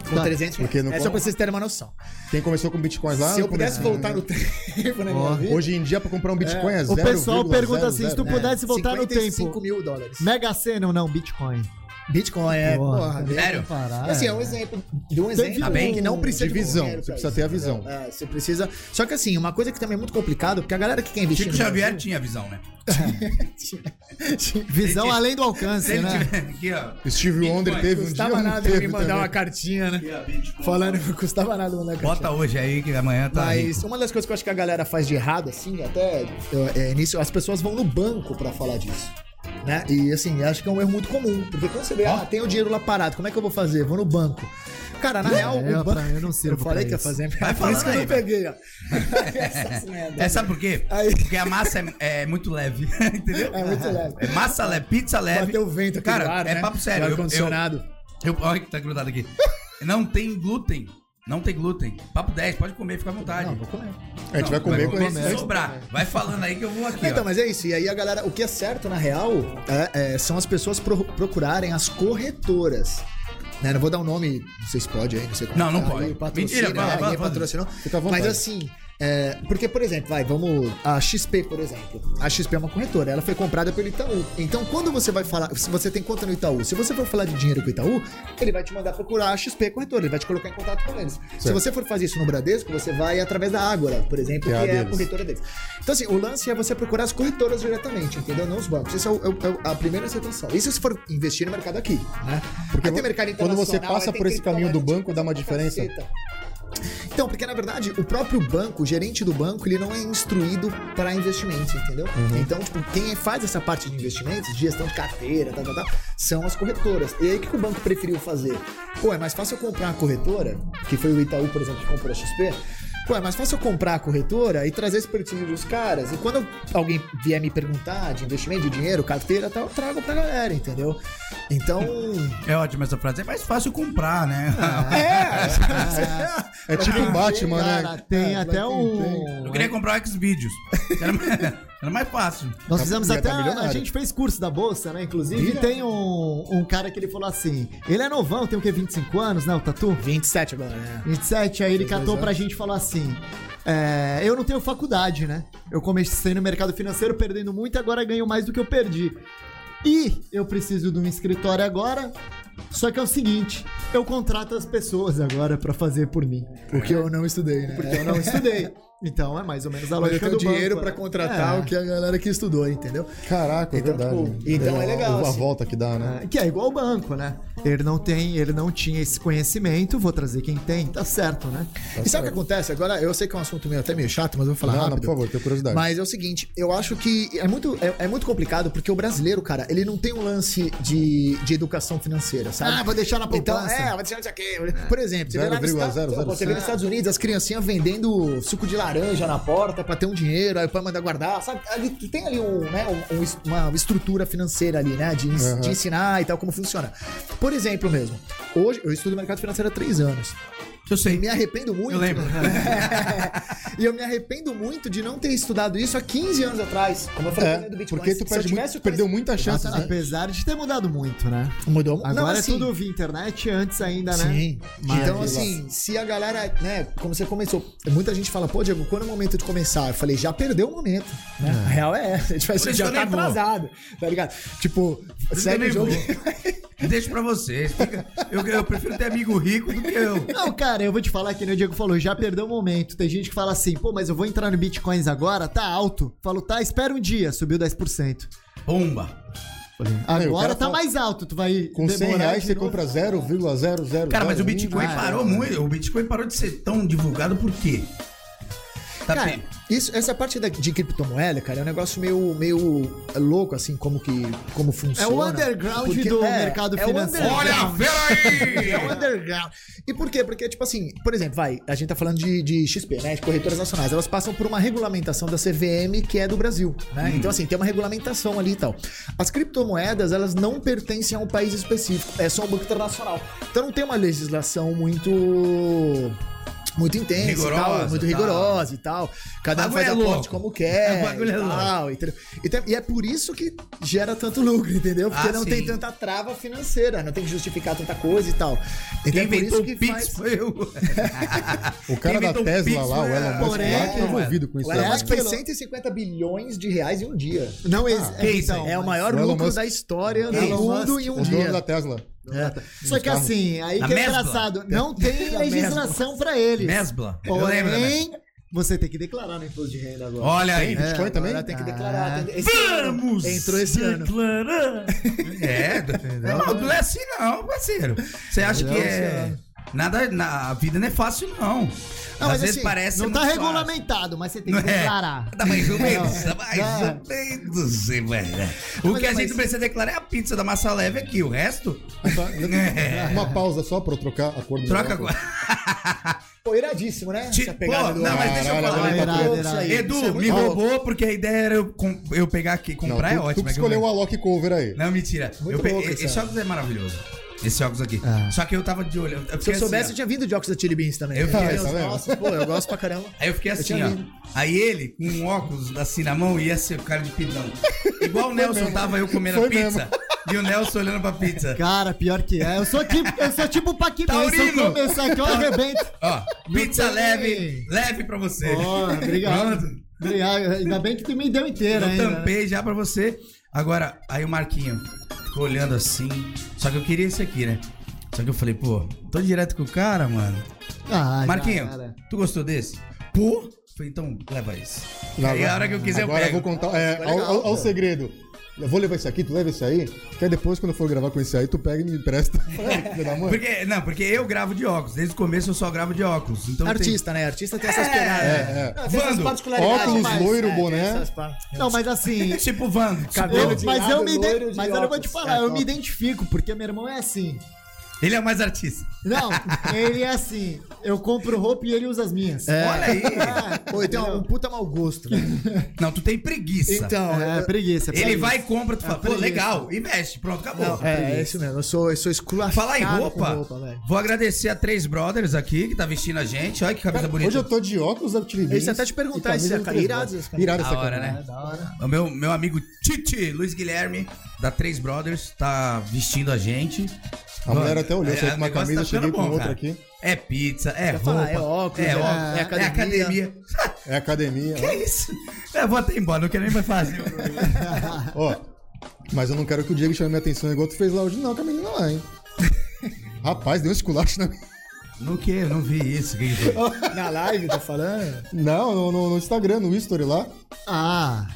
Com Tá. 300 reais. Porque não É só pra vocês terem uma noção. Quem começou com bitcoins lá. Se eu pudesse começo- voltar no tempo na minha Ó, vida... Hoje em dia, pra comprar um bitcoin é, O pessoal 0,00. pergunta assim, se tu é, pudesse voltar no 55 tempo. mil dólares. Mega Sena ou não? Bitcoin. Bitcoin, é, porra. deixa Sério? parar, Assim, é um é. exemplo de um exemplo Tá bem? que não precisa De visão, você precisa isso, ter a entendeu? visão. É, você precisa. Só que assim, uma coisa que também é muito complicado, porque a galera que quer investir Chico no Xavier Brasil- tinha visão, né? Visão além do Se alcance, ele né? tiver aqui, ó. Steve Bitcoin. Wonder teve um dia. Custava não nada teve alguém mandar também. uma cartinha, né? Aqui. Falando que custava nada mandar cartinha. Bota hoje aí, que amanhã tá Mas rico. uma das coisas que eu acho que a galera faz de errado, assim, até eu- é, nisso, as pessoas vão no banco pra falar disso. Né? E assim, acho que é um erro muito comum. Porque quando você vê, ah, tem o dinheiro lá parado, como é que eu vou fazer? Vou no banco. Cara, na real, eu- o banco. pra- eu não sirvo Eu falei que ia fazer. Vai Por isso que eu não peguei, ó. É, sabe por quê? Aí- Porque a massa é, é muito leve, entendeu? É muito leve. É massa leve, pizza leve. Bateu o vento aqui Cara, ar, é né? papo sério. O Eu, ar-condicionado. eu, eu, olha que tá grudado aqui. Não tem glúten. Não tem glúten. Papo 10, pode comer, fica à vontade. Não, vou comer. A gente vai comer vai com comer esse. se sobrar. Vai falando aí que eu vou aqui, Então, ó. mas é isso. E aí a galera, o que é certo, na real, é- é, são as pessoas pro- procurarem as corretoras. Né, Não vou dar o nome, não sei se pode aí, não sei como Não, não tá, pode. Patrocina, Mentira, fala, né, fala, ninguém fala. patrocinou. Mas assim, é, porque, por exemplo, vai, vamos. A XP, por exemplo. A XP é uma corretora, ela foi comprada pelo Itaú. Então, quando você vai falar, se você tem conta no Itaú, se você for falar de dinheiro com o Itaú, ele vai te mandar procurar a XP corretora, ele vai te colocar em contato com eles. Se Certo. você for fazer isso no Bradesco, você vai através da Ágora, por exemplo, Que é a que é a corretora deles. Então, assim, o lance é você procurar as corretoras diretamente, entendeu? Não os bancos. Isso é, o- é é a primeira situação. Isso se for investir no mercado aqui, né? Porque Aí tem mercado quando você internacional, passa por esse caminho do criptomoeda, banco, dá uma tipo, diferença? caceta. Então, porque na verdade, o próprio banco, o gerente do banco, ele não é instruído para investimentos, entendeu? Uhum. Então, tipo, quem faz essa parte de investimentos, de gestão de carteira, tal, tal, tal, são as corretoras. E aí, o que que o banco preferiu fazer? Pô, é mais fácil eu comprar uma corretora, que foi o Itaú, por exemplo, que comprou a XP. Pô, é mais fácil eu comprar a corretora e trazer a expertise dos caras. E quando alguém vier me perguntar de investimento, de dinheiro, carteira tal, eu trago pra galera, entendeu? Então. É ótima essa frase. É mais fácil comprar, né? é! É tipo um Batman, Cara, né? tem É, até um. Eu queria comprar o Xvideos. Era, era mais fácil. Nós Tá- fizemos até. tá a milionário. gente fez curso da Bolsa, né? Inclusive, Vira. tem um, um cara que ele falou assim: ele é novão, tem o quê? 25 anos, né? O Tatu? 27 agora, né? 27, aí ele catou pra gente e falou assim: é, Eu não tenho faculdade, né? Eu comecei no mercado financeiro perdendo muito, agora ganho mais do que eu perdi. E eu preciso de um escritório agora. Só que é o seguinte, eu contrato as pessoas agora pra fazer por mim. Porque eu não estudei, né? Porque eu não estudei. Então é mais ou menos a lógica do dinheiro pra né? contratar É. o que a galera que estudou, entendeu? Caraca, é Então, verdade. tipo, então é legal, A assim. volta que dá, né? É, que é igual o banco, né? Ele não tem, ele não tinha esse conhecimento, vou trazer quem tem, tá certo, né? E sabe o que acontece? Agora, eu sei que é um assunto meio, até meio chato, mas eu vou falar Não, não, rápido. por favor, tenho curiosidade. Mas é o seguinte, eu acho que é muito, é, é muito complicado porque o brasileiro, cara, ele não tem um lance de, de educação financeira, sabe? Ah, vou deixar na Então, poupança. é, vai deixar isso aqui. Por exemplo, você vê, lá nos 0,005. Estados, você vê nos Estados Unidos as criancinhas vendendo suco de laranja na porta pra ter um dinheiro, aí o pai manda guardar, sabe? Ali, tu tem ali um, né, um- um- uma estrutura financeira ali, né? De, Uhum. de ensinar e tal, como funciona. Por exemplo mesmo, hoje eu estudo mercado financeiro há três anos. Eu E sei. me arrependo muito. Eu lembro. e eu me arrependo muito de não ter estudado isso há 15 anos atrás. Como eu falei É, do Bitcoin. porque tu eu perde muito, perdeu muita chance, né? Apesar de ter mudado muito, né? Mudou Agora não, é assim, tudo via internet, antes ainda, né? Sim. Mas- então, assim, se a galera, né, como você começou, muita gente fala, pô, Diego, quando é o momento de começar? Eu falei, já perdeu o momento. Né? A real é essa. A gente vai Por isso já eu tá atrasado. Tá ligado? Tipo, segue o eu jogo. Deixa pra vocês. Fica- eu, eu prefiro ter amigo rico do que eu. Não, cara, eu vou te falar que nem o Diego falou, já perdeu o momento. Tem gente que fala assim, pô, mas eu vou entrar no Bitcoins agora, tá alto. Falo, tá, espera um dia, subiu 10%. Bomba. Agora cara tá fala- mais alto, tu vai Com 100 demorar reais você novo. compra 0,00. Cara, mas o Bitcoin Ah, parou é. muito. O Bitcoin parou de ser tão divulgado por quê? Tá cara, bem. isso, essa parte da- de criptomoeda, cara, é um negócio meio, meio louco, assim, como que como funciona. É o underground Porque- do é, mercado é o financeiro. Olha a fera aí! É um underground. E por quê? Porque, tipo assim, por exemplo, vai, a gente tá falando de, de XP, né? De corretoras nacionais. Elas passam por uma regulamentação da CVM que é do Brasil, né? Então, assim, tem uma regulamentação ali e tal. As criptomoedas, elas não pertencem a um país específico, é só um banco internacional. Então não tem uma legislação muito. Muito intensa Rigorosa, tal, muito tal. rigorosa e tal. Cada um faz é aporte louco. como quer. O bagulho e é louco. tal, entendeu? E, tem- e é por isso que gera tanto lucro, entendeu? Porque Ah, não sim. tem tanta trava financeira, não tem que justificar tanta coisa e tal. Então Quem é por isso o que Pix faz... foi eu. O cara da o Tesla lá, o Elon Musk, Porém, lá, tá envolvido com isso. O Elon. Musk fez aquilo- 150 bilhões de reais em um dia. Não que isso aí? É o maior O lucro Musk- da história do Elon mundo em um O dono dia. da Tesla. É. Só que carro. assim, aí que é engraçado. Não tem legislação pra eles. Mesbla. Eu lembro. Porém, você tem que declarar no imposto de renda agora. Olha aí. Tem Bitcoin também? Agora tem que declarar. Ah. Esse ano, entrou esse ano. É, não, não é assim não, parceiro. Você acha que é... Nada, na, a vida não é fácil, não. Não, Às mas vezes assim, parece Não tá fácil. regulamentado, mas você tem que Não é? declarar. Tá mais ou menos, Não. tá mais Não. ou menos, velho. O Mas que a é, gente precisa declarar é a pizza da massa leve aqui, o resto... É. Uma pausa só pra eu trocar a cor do Troca agora. Pô, iradíssimo, né? Ti- Essa pegada Pô, do não, mas deixa eu falar. todo- isso aí. Edu, Isso é me roubou porque a ideia era eu, com- eu pegar aqui, Não, comprar é tu, ótimo. tu é escolheu eu- o Alok Cover aí. Não, mentira. Muito Eu pe- louco Esse óculos é maravilhoso. Esse óculos aqui. Ah. Só que eu tava de olho. eu Se eu soubesse, assim, eu tinha vindo de óculos da Chili Beans também. Eu Eu fiquei- tá vendo? nossos, pô, eu gosto pra caramba. Aí eu fiquei assim, ó. vindo. Aí ele, com um óculos assim na mão, ia ser o cara de pidão. Igual o Nelson mesmo. tava eu comendo Foi pizza. E o Nelson olhando pra pizza. Cara, pior que é. Eu sou tipo, eu sou tipo o Paquimão. Se eu Taurino. começar aqui, eu arrebento. Ó, pizza tem- leve, leve pra você. Ó, obrigado. Pronto. Obrigado. Ainda bem que tu me deu inteira Eu ainda. né? tampei já pra você. Agora, aí o Marquinho ficou olhando assim. Só que eu queria esse aqui, né? Só que eu falei, pô, tô direto com o cara, mano. Ah, Marquinho, era. tu gostou desse? Pô! Falei, então leva esse. Não, aí a hora que eu quiser agora eu pego. vou contar. É, ao- ao pô. segredo. Eu vou levar esse aqui, tu leva esse aí. Que aí depois, quando eu for gravar com esse aí, tu pega e me empresta. Porque, não, porque eu gravo de óculos. Desde o começo eu só gravo de óculos. Então Artista, né? Artista tem essas É, pegadas. é, é. Não, tem essas Vando, particularidades. óculos, mas- loiro, é, tem boné. Não, mas assim. Tem... Tipo Vando. Cabelo eu- de mas lado, eu me loiro de Mas eu vou te óculos. falar, É, eu top. me identifico, porque meu irmão é assim. Ele é o mais artista. Não, ele é assim. Eu compro roupa e ele usa as minhas. É. Olha aí. Pô, ele tem um, puta mau gosto, né? Não, tu tem preguiça. Então, É, é, preguiça. Ele preguiça. vai e compra, tu fala, pô, legal, investe, pronto, acabou. não, é, é isso mesmo. Eu sou, eu sou esculachado Falar em roupa, roupa vou agradecer a Três Brothers aqui, que tá vestindo a gente. Olha que camisa bonita. Hoje eu tô de óculos da Eu ia até te perguntar isso, cara. Irado. Irado essa hora, né? É, da hora. O meu, meu amigo Titi, Luiz Guilherme, da Três Brothers, tá vestindo a gente. A mulher até olhou, É, saiu com uma camisa, tá cheguei ficando com bom, outra cara. aqui. É pizza, é Quer roupa. falar, é óculos, é, é- óculos, é é academia. academia. É academia. Que isso? Eu vou até embora, não quero nem mais fazer. Ó, mas eu não quero que o Diego chame minha atenção igual tu fez lá hoje, não, com a menina lá, hein? Rapaz, deu um esculacho na No que? Eu não vi isso. Que que foi? Na live, tá falando? Não, no, no- no Instagram, no history lá. Ah.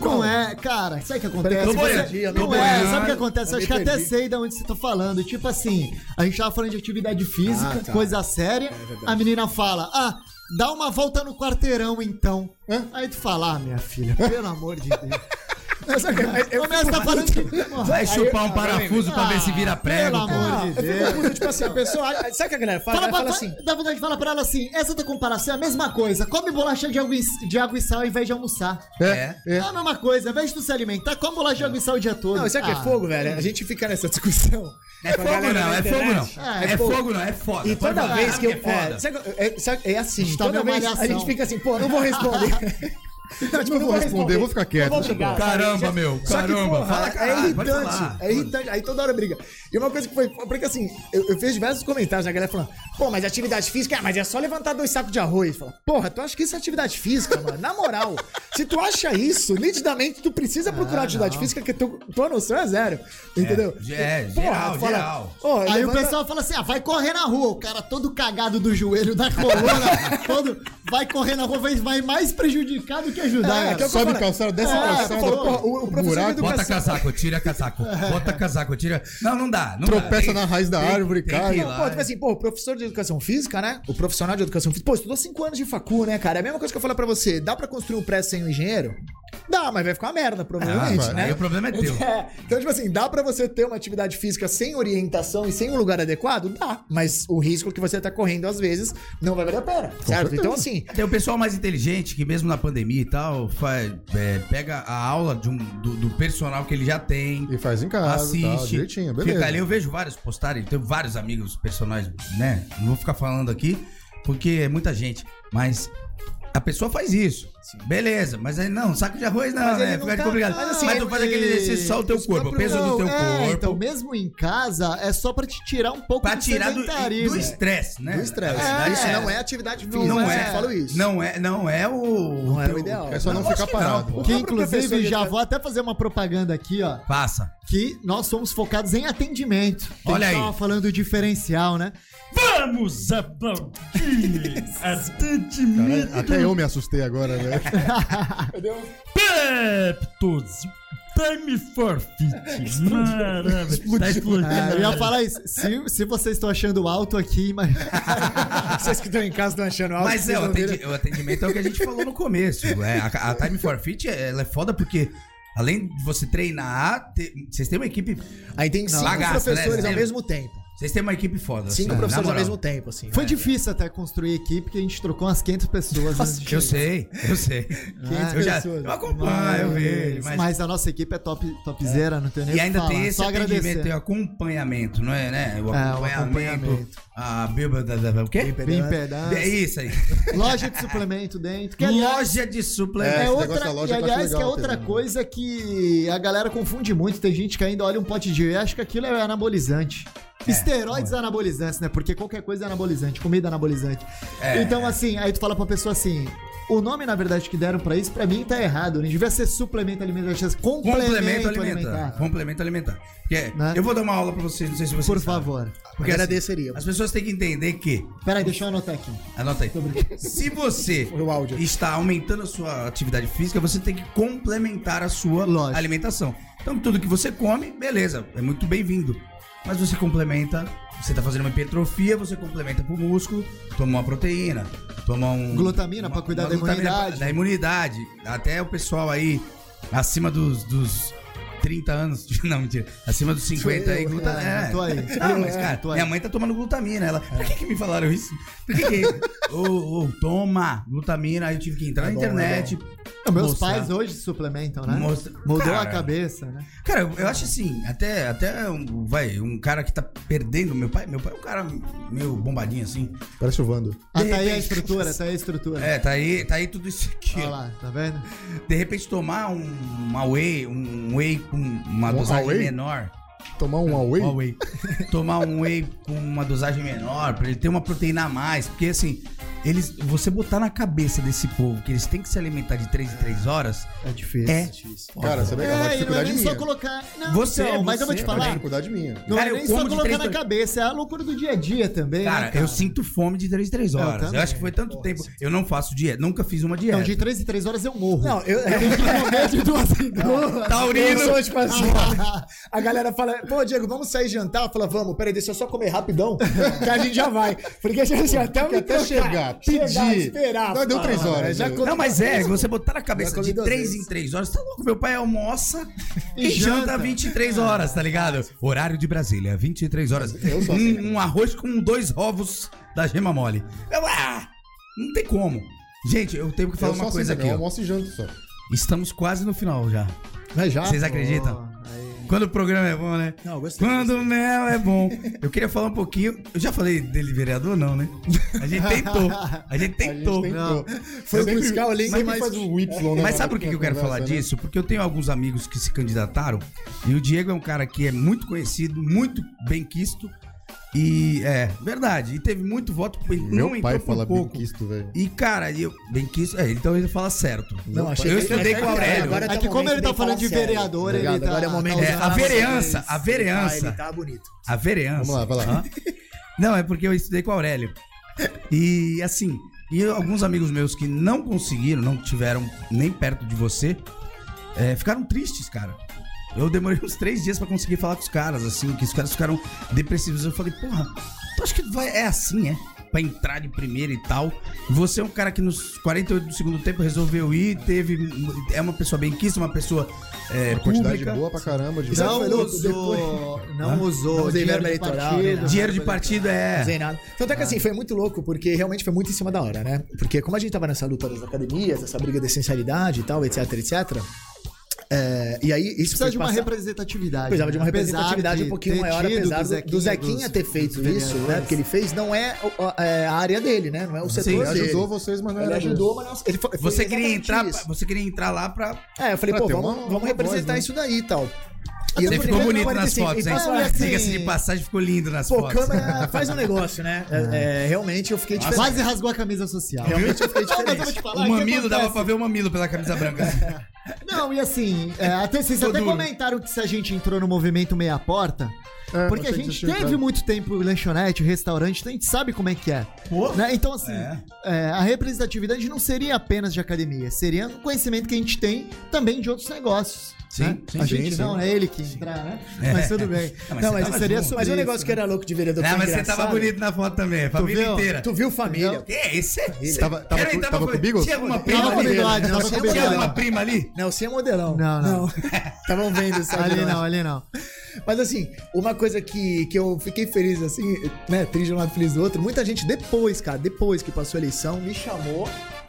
Não é, cara, sabe o que acontece? Tô Você- não é, sabe o que acontece? Eu acho que até sei de onde você tá falando. Tipo assim, a gente tava falando de atividade física, Ah, tá. coisa séria. verdade. a menina fala, ah, dá uma volta no quarteirão então. Hã? Aí tu fala, ah, minha filha, pelo amor de Deus. Que- eu Ô, mas você tá falando que... Vai chupar um Ah, parafuso pra ver se vira prego. pelo amor Ah, de eu Deus. tipo assim, a pessoa. Sabe o que a galera fala? Fala fala assim. Dá vontade de falar pra ela assim, essa tua comparação é a mesma coisa. Come bolacha de água, e, de água e sal ao invés de almoçar. É. É é. a mesma coisa, ao invés de tu se alimentar, come bolacha de água e sal o dia todo. Não, sabe o que Ah. é fogo, velho? A gente fica nessa discussão. É fogo não, é fogo não. Ah, É fogo não, é foda. E toda vez que eu. é. É, é, é assim, Tá toda vendo vez a gente fica assim, pô, não vou responder. Não, tipo, Não vou responder, vou ficar quieto, vou brigar, Caramba, meu, Só que, caramba, porra, é irritante, é irritante. Aí toda hora briga. E uma coisa que foi. Porque assim, eu, eu fiz diversos comentários, a galera falando, pô, mas atividade física, ah, mas é só levantar dois sacos de arroz. Fala, porra, tu acha que isso é atividade física, mano? Na moral, se tu acha isso, nitidamente tu precisa procurar atividade física, que tu, tua noção é zero. Entendeu? é, Porra, geral, fala, geral. Aí levanta- o pessoal fala assim: ah, vai correr na rua. O cara todo cagado do joelho, da coluna, todo vai correr na rua, vai, vai mais prejudicado que que ajudar, É, que eu- Sobe falo- calçada, desce É, porra, o- o professor de buraco. Bota casaco, tira casaco. Bota casaco, tira. Não, não dá. Não Tropeça dá. na raiz da árvore, tem cai. Não, lá. pô, tipo assim, pô, o professor de educação física, né? O profissional de educação física, pô, estudou cinco anos de facu, né, cara? É a mesma coisa que eu falo pra você. Dá pra construir um prédio sem um engenheiro? Dá, mas vai ficar uma merda, provavelmente, Ah, né? Aí o problema é teu. É, então, tipo assim, dá pra você ter uma atividade física sem orientação e sem um lugar adequado? Dá. Mas o risco que você tá correndo, às vezes, não vai valer a pena. certo? certeza. Então, assim, Tem o pessoal mais inteligente que, mesmo na pandemia e tal, faz, é, pega a aula de um, do, do personal que ele já tem. E faz em casa, assiste, tal, direitinho, beleza. fica ali. Eu vejo vários postarem, tenho vários amigos personagens, né? Não vou ficar falando aqui, porque é muita gente. Mas a pessoa faz isso. Beleza, mas aí não, saco de arroz não, Mas né? não Fica tá- complicado. mas Mas, assim, tu faz ele- aquele exercício só o teu corpo, o peso do teu Não, é, corpo. então, mesmo em casa, é só pra te tirar um pouco Pra tirar do sedentarismo. do estresse, né? do estresse. É, Isso não é atividade física. Não eu é. sempre falo isso. Não é, não é o. Não é o ideal. É só não acho ficar que parado. pô. Que inclusive já educa- vou até fazer uma propaganda aqui, ó. Passa. Que nós somos focados em atendimento. Olha aí. tava falando do diferencial, né? Vamos aplaudir atendimento até eu me assustei agora, né? Peptos. Time for Fit. Maravilha. Tá explodindo. É, eu ia falar isso. Se, se vocês estão achando alto aqui, mas. Vocês que estão em casa estão achando algo. Mas é, o, atendi- o atendimento é o que a gente falou no começo. É, a, a Time for Fit ela é foda porque, além de você treinar, te- vocês têm uma equipe. Aí tem cinco Bagaça, né? professores ao Tem- mesmo tempo. Vocês têm uma equipe foda. Cinco assim, professores ao mesmo tempo, assim. Foi né? difícil até construir equipe, porque a gente trocou umas 500 pessoas. antes de Eu sei, eu sei. 500 eu já pessoas. eu acompanho, eu vejo. Mas, Mas, a nossa equipe é top, topzera, não tem nem e ainda falar, tem esse só atendimento, tem o acompanhamento, não é, né? O É, o acompanhamento. A Bíblia da, o quê? Bem pedante. É isso aí. Loja de suplemento dentro. Que, aliás, Loja de É, suplementos. É outra, loja e acho aliás, que é outra também. coisa que a galera confunde muito. Tem gente que ainda olha um pote de whey e acha que aquilo é anabolizante. É, Esteroides anabolizantes, né? Porque qualquer coisa é anabolizante, comida anabolizante. É. Então, assim, aí tu fala pra pessoa assim: o nome, na verdade, que deram pra isso, pra mim tá errado. Não devia ser suplemento alimentar, complemento, Complemento alimentar. alimentar. Complemento alimentar. Porque Né? eu vou dar uma aula pra vocês, não sei se vocês Por sabem. favor. Porque assim, Agradeceria. as pessoas têm que entender que, Peraí, deixa eu anotar aqui. anota aí, se você O áudio. está aumentando a sua atividade física, você tem que complementar a sua Lógico. alimentação. Então, tudo que você come, beleza, é muito bem-vindo. Mas você complementa, você tá fazendo uma hipertrofia, você complementa pro músculo, toma uma proteína, toma um... Glutamina pra cuidar da imunidade. Da imunidade. Até o pessoal aí, acima dos... dos 30 anos, não, mentira, acima dos 50 aí, eu, glutamina. é, É, tô aí. Não, mas É, cara, aí. minha mãe tá tomando glutamina. Ela, por que, que me falaram isso? Por que que. Ô, ô, toma glutamina. Aí eu tive que entrar na bom, internet. Não, meus mostrar. pais hoje suplementam, né? Mostra- Mudou Cara, a cabeça, né? Cara, eu, acho assim, até, até um, vai, um cara que tá perdendo. Meu pai, meu pai é um cara meio bombadinho assim. Parece o Vando. Ah, De tá aí a estrutura, tá aí a estrutura. É, tá aí, tá aí tudo isso aqui. Olha lá, tá vendo? De repente tomar um, uma whey, um whey com uma Um dosagem whey? menor. Tomar um Huawei? Ó, whey. Tomar um whey com uma dosagem menor, pra ele ter uma proteína a mais. Porque assim, eles, você botar na cabeça desse povo que eles têm que se alimentar de 3 em 3 horas, É difícil. é. Cara, você vê que é uma É, e não é dificuldade nem minha. só colocar. Não, Você, então, mas eu vou te você, É uma falar. dificuldade minha. Não Cara, é eu nem só colocar três na por- cabeça, é a loucura do dia a dia também. Cara, né, eu sinto fome de 3 em 3 horas. Eu, também. acho que foi tanto tempo. Eu não faço dieta, nunca fiz uma dieta. Não, de 3 em 3 horas eu morro. Não, eu. Tem que comer de duas em duas. Taurino. Eu sou tipo assim, a galera fala, pô, Diego, vamos sair jantar? Fala, vamos, peraí, deixa eu só comer rapidão, que a gente já vai. Porque assim, até, eu me até trocar, chegar, pedir. esperar. Não, deu três horas, Já né? Não, mas é, você botar na cabeça de duas 3 vezes. em 3 horas, tá louco? Meu pai almoça e, E janta janta. 23 horas, tá ligado? Horário de Brasília, 23 horas. Eu sou assim. Um, um arroz com dois ovos da gema mole. Eu, ah, não tem como. Gente, eu tenho que falar uma assim coisa também, aqui. eu almoço e janto só. Estamos quase no final já. Mas já? Vocês acreditam? Quando o programa é bom, né? Não, gostei. Quando o mel é bom. Eu queria falar um pouquinho. Eu já falei dele vereador, não, né? A gente tentou. A gente tentou. A gente tentou. Foi sempre- buscar o link mais- faz o Y, né? Mas sabe por que que eu quero falar né? disso? Porque eu tenho alguns amigos que se candidataram e o Diego é um cara que é muito conhecido, muito bem quisto e é verdade. E teve muito voto, ele não Meu pai entrou por fala pouco. benquisto, velho. E cara, eu bem quisto, é, então ele fala certo. Não, achei eu que- estudei com o Aurélio. Agora É tá que o como ele tá falando de vereador, ele tá- Agora é o momento de É, a vereança, a Ah, vereança. ele tá bonito. A vereança. Vamos lá, vai lá. Não, é porque eu estudei com o Aurélio. E assim, E alguns amigos meus que não conseguiram, não tiveram nem perto de você, é, ficaram tristes, cara. Eu demorei uns três dias pra conseguir falar com os caras, assim, que os caras ficaram depressivos. Eu falei, porra, tu acha que vai, é assim, é? Pra entrar de primeira e tal. Você é um cara que nos 48 do segundo tempo resolveu ir, teve. É uma pessoa bem quista, uma pessoa é, Uma quantidade pública. boa pra caramba de Não usou, não Hã? usou Não usei dinheiro eleitoral, nada. Dinheiro de partido Não é. sei nada. Tanto é que assim, foi muito louco, porque realmente foi muito em cima da hora, né? Porque como a gente tava nessa luta das academias, essa briga de essencialidade e tal, etc, etc. é, e aí, isso Precisa de uma passar- representatividade. Precisava de uma né? Representatividade um de pouquinho ter maior, apesar do, do Zequinha ter feito isso, né? Porque ele fez, não é, é a área dele, né? Não é o setor Ele dele. ajudou vocês, mas não Ele era ajudou, mas não, ele foi, foi Você queria entrar, isso. você queria entrar lá pra. É, eu falei, Pra pô, vamos, uma- vamos uma representar voz, né? isso daí e tal. E Você ficou bonito "Quarenta e nas cinco". fotos, hein? Então, assim, Diga-se de passagem, ficou lindo nas Pô, fotos. câmera faz um negócio, né? É, é, realmente eu fiquei diferente. Quase rasgou a camisa social. Realmente eu fiquei Não, diferente. te falar, O mamilo, dava pra ver o mamilo pela camisa branca. Não, e assim, é, até, vocês Tô até duro. comentaram que se a gente entrou no movimento meia porta, É, porque a gente teve muito tempo lanchonete, restaurante, então a gente sabe como é que é. né? Então, assim, É. é, a representatividade não seria apenas de academia, seria um conhecimento que a gente tem também de outros negócios. Sim, né? sim, a sim, gente sim. não, é ele que entrar, né? É. Mas tudo bem. Não, mas Não, você mas tava seria junto. Mas isso, negócio que era louco de vereador Não, foi mas você tava bonito na foto também, a família viu? inteira. Tu viu família? É esse? esse Tava- tava Peraí, tava com- comigo? Tinha alguma Tava prima com ali? não, tava sem com Tinha alguma prima ali? Não, sem modelão. Não, não. Estavam vendo isso Ali não, ali não. Mas assim, uma coisa que, que eu fiquei feliz, assim, né? Triste de um lado, feliz do outro. Muita gente depois, cara, depois que passou a eleição, me chamou.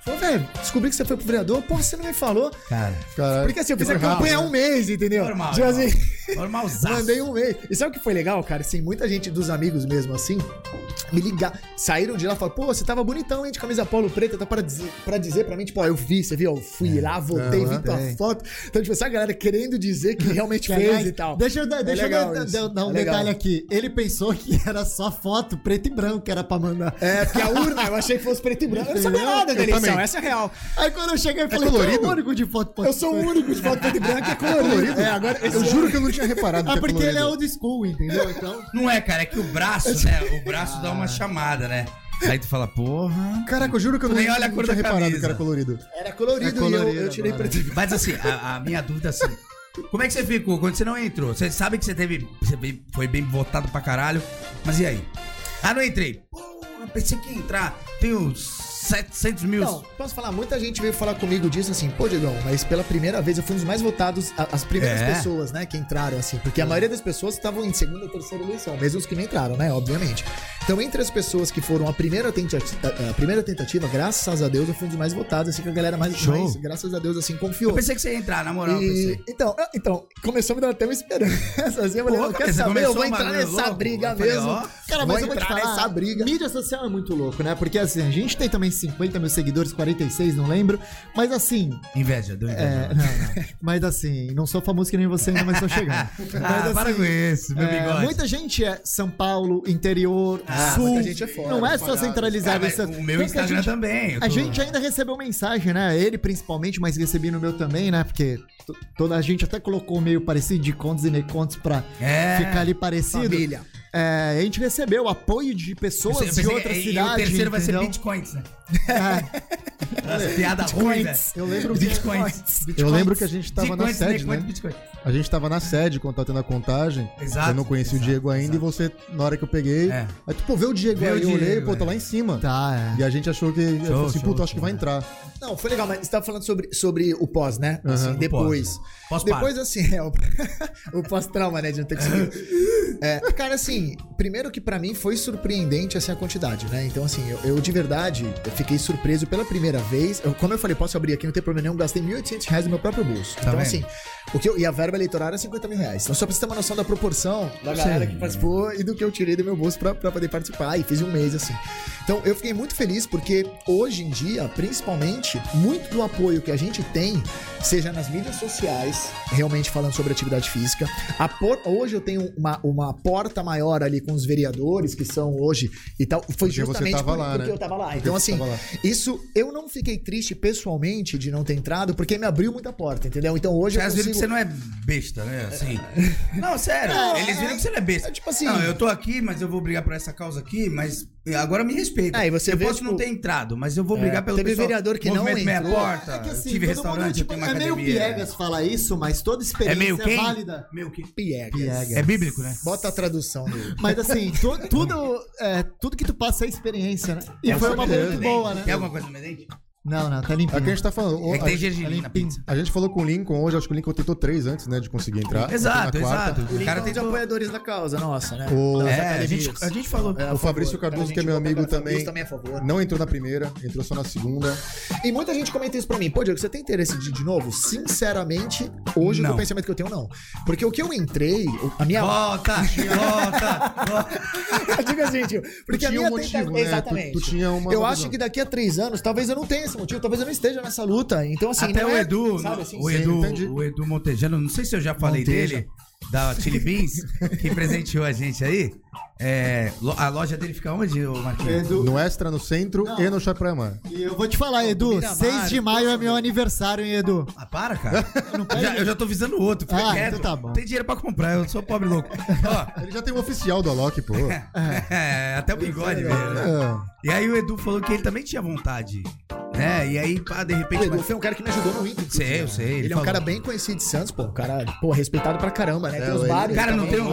Falou, velho, descobri que você foi pro vereador. Porra, você não me falou. Cara, Cara, Porque assim, eu fiz a campanha há um mês, entendeu? normal. Tipo assim, Normalzaço. mandei um mês. E sabe o que foi legal, cara? Assim, muita gente dos amigos mesmo, assim, me ligar. Saíram de lá e falaram, pô, você tava bonitão, hein, de camisa polo preta, tá pra dizer pra, dizer pra mim, tipo, ó, eu vi, você viu? Eu fui lá, voltei, Aham, vi tua foto. Então, tipo, essa galera querendo dizer que realmente Que, fez e tal. Deixa eu, dar- deixa eu legal dar, isso. dar- dar um É legal. detalhe aqui. Ele pensou que era só foto preto e branco que era pra mandar. É, porque a urna, eu achei que fosse preto e branco. Eu não sabia nada da eleição, também. essa é a real. Aí quando eu cheguei, eu falei, colorido? "Tu é o único de foto Eu sou o único de foto preto e branco que é colorido. É, agora, Eu juro que eu não tinha reparado Ah, que é porque ele é colorido. old school, entendeu? Então. Não é, cara, é que o braço, né? O braço dá uma chamada, né? Aí tu fala, porra. Caraca, eu juro que eu não, nem olha a não cor tinha da reparado camisa. que era colorido. Era colorido, É colorido e eu, eu tirei agora. preto. Mas assim, a, a minha dúvida é assim. Como é que você ficou quando você não entrou? Você sabe que você teve. Você foi bem votado pra caralho. Mas e aí? Ah, não entrei. Porra, pensei que ia entrar. Tenho 700 mil. Não, posso falar, muita gente veio falar comigo disso assim, pô, Diegão, mas pela primeira vez eu fui um dos mais votados, as primeiras É. pessoas, né, que entraram, assim, porque a maioria das pessoas estavam em segunda ou terceira eleição, mesmo os que não entraram, né, obviamente. Então, entre as pessoas que foram a primeira tentativa, a primeira tentativa graças a Deus, eu fui um dos mais votados, assim, que a galera mais, Show. mais graças a Deus, assim, confiou. Eu pensei que você ia entrar, na moral. E- então, então, começou a me dar até uma esperança. Assim, eu falei, Pô, quer saber? Eu vou entrar mano, nessa louco. briga Eu falei, mesmo. ó, Cara, vou mas eu vou te falar, nessa briga. mídia social é muito louco, né? Porque assim, a gente tem também 50 mil seguidores, 46, não lembro. Mas assim, Inveja, deu inveja. é, não, não. Mas assim, não sou famoso que nem você ainda, mas tô chegando. Ah, mas, para com isso, meu é, bigode. muita gente é São Paulo, interior, Ah, sul. muita gente é fora, não é só centralizado. Cara, mas Essa- o meu Instagram gente- também. eu A tô- gente ainda recebeu mensagem, né? Ele principalmente, mas recebi no meu também, né? Porque toda a gente até colocou meio parecido de contos e necontos pra É. ficar ali parecido. Família. É, a gente recebeu apoio de Eu pessoas pensei- eu de outras cidades. E o terceiro vai ser entendeu? bitcoins, né? É, piada ruim, velho. eu lembro que- Bitcoins. Eu lembro que a gente tava na Bitcoins, sede, Bitcoins, né? Bitcoin. A gente tava na sede quando tá tendo a contagem. Exato, Eu não conheci exato, o Diego ainda exato. e você, na hora que eu peguei. É. Aí tu, pô, vê o Diego Vê o aí, eu olhei, Diego, pô, tá é. lá em cima. Tá, é. E a gente achou que. eu falei assim, show, puta, acho que show. vai entrar. Não, foi legal, mas você tava falando sobre, sobre o pós, né? Assim, Aham, o depois. Pós. Depois, assim, é, o, o pós-trauma, né? De não ter conseguido. É, cara, assim, primeiro que pra mim foi surpreendente assim, a quantidade, né? Então, assim, eu, eu de verdade eu fiquei surpreso pela primeira vez. Eu, como eu falei, posso abrir aqui, não tem problema nenhum, gastei 1.800 reais no meu próprio bolso. então, vendo? assim, o que eu- e a verba eleitoral era 50 mil reais. Então, só pra você ter uma noção da proporção da galera que participou e do que eu tirei do meu bolso pra, pra poder participar. E fiz um mês, assim. Então, eu fiquei muito feliz porque hoje em dia, principalmente, muito do apoio que a gente tem, seja nas mídias sociais, realmente falando sobre atividade física. A por- Hoje eu tenho uma, uma porta maior ali com os vereadores que são hoje e tal. Foi Porque você justamente tava por- lá, porque né? eu tava lá. Então, você assim, lá. isso eu não fiquei triste pessoalmente de não ter entrado, porque me abriu muita porta, entendeu? Então hoje eu Vocês viram que você não é besta, né? Assim. Não, sério. Não, eles viram que você não é besta. é tipo assim- Não, eu tô aqui, mas eu vou brigar por essa causa aqui, mas Agora me respeita. Ah, você eu vê, posso tipo, não ter entrado, mas eu vou brigar É, pelo teve pessoal. vereador que não entrou. porta, É que assim, tive restaurante, mundo, tipo, é meio academia. piegas falar isso, mas toda É experiência meio quem? válida. Meio que... Piegas. Piegas. É bíblico, né? Bota a tradução dele. Mas assim, tu- tudo, é, tudo que tu passa é experiência, né? E foi uma muito boa, né? Quer alguma coisa no meu dente? Não, não, tá É que a limpinho. gente tá falando. o- É que a, tem gente- gergelim na limpinho. pizza. a gente falou com o Lincoln hoje, acho que o Lincoln tentou três antes, né, de conseguir entrar. Exato, exato. O O cara tem tem de apoiadores da causa, nossa, né? O- É, a gente, a gente falou. É, a O Fabrício. Cardoso, A que é meu amigo também, Fabrício também é a favor. não entrou na primeira, entrou só na segunda. E muita gente comenta isso pra mim. Pô, Diego, você tem interesse de, de novo? Sinceramente, hoje Não. o pensamento que eu tenho, não. Porque o que eu entrei, a minha. Volta, volta, volta. Diga assim, tio. Porque a tinha minha um motivo, tenta- né? Exatamente. Tu- tu tinha uma eu acho que daqui a três anos, talvez eu não tenha esse motivo, talvez eu não esteja nessa luta. Então, assim, Até não o é- Edu, sabe, assim, o Edu, entendi. o Edu Montejano, não sei se eu já falei Monteja. dele, da Chili Beans, que presenteou a gente aí. É, a loja dele fica onde, ô Marquinhos? Edu, No Extra, no Centro e no Chaprama. e eu vou te falar, Edu, Miramar, 6 de maio é meu aniversário, hein, Edu? Ah, para, cara. Eu já, eu já tô visando o outro. Fica Ah, quieto. então tá bom. Tem dinheiro pra comprar, eu sou pobre louco. Ó, Ele já tem um oficial do Alok, pô. é, até o bigode, velho. É. E aí o Edu falou que ele também tinha vontade. Né? E aí, pá, de O repente. Edu mas- foi um cara que me ajudou no Inter. inclusive, Sei, eu né? sei, ele Ele, é um falou. cara bem conhecido de Santos, pô. Um cara, pô, respeitado pra caramba, né? Tem os bares. Cara, não tem um.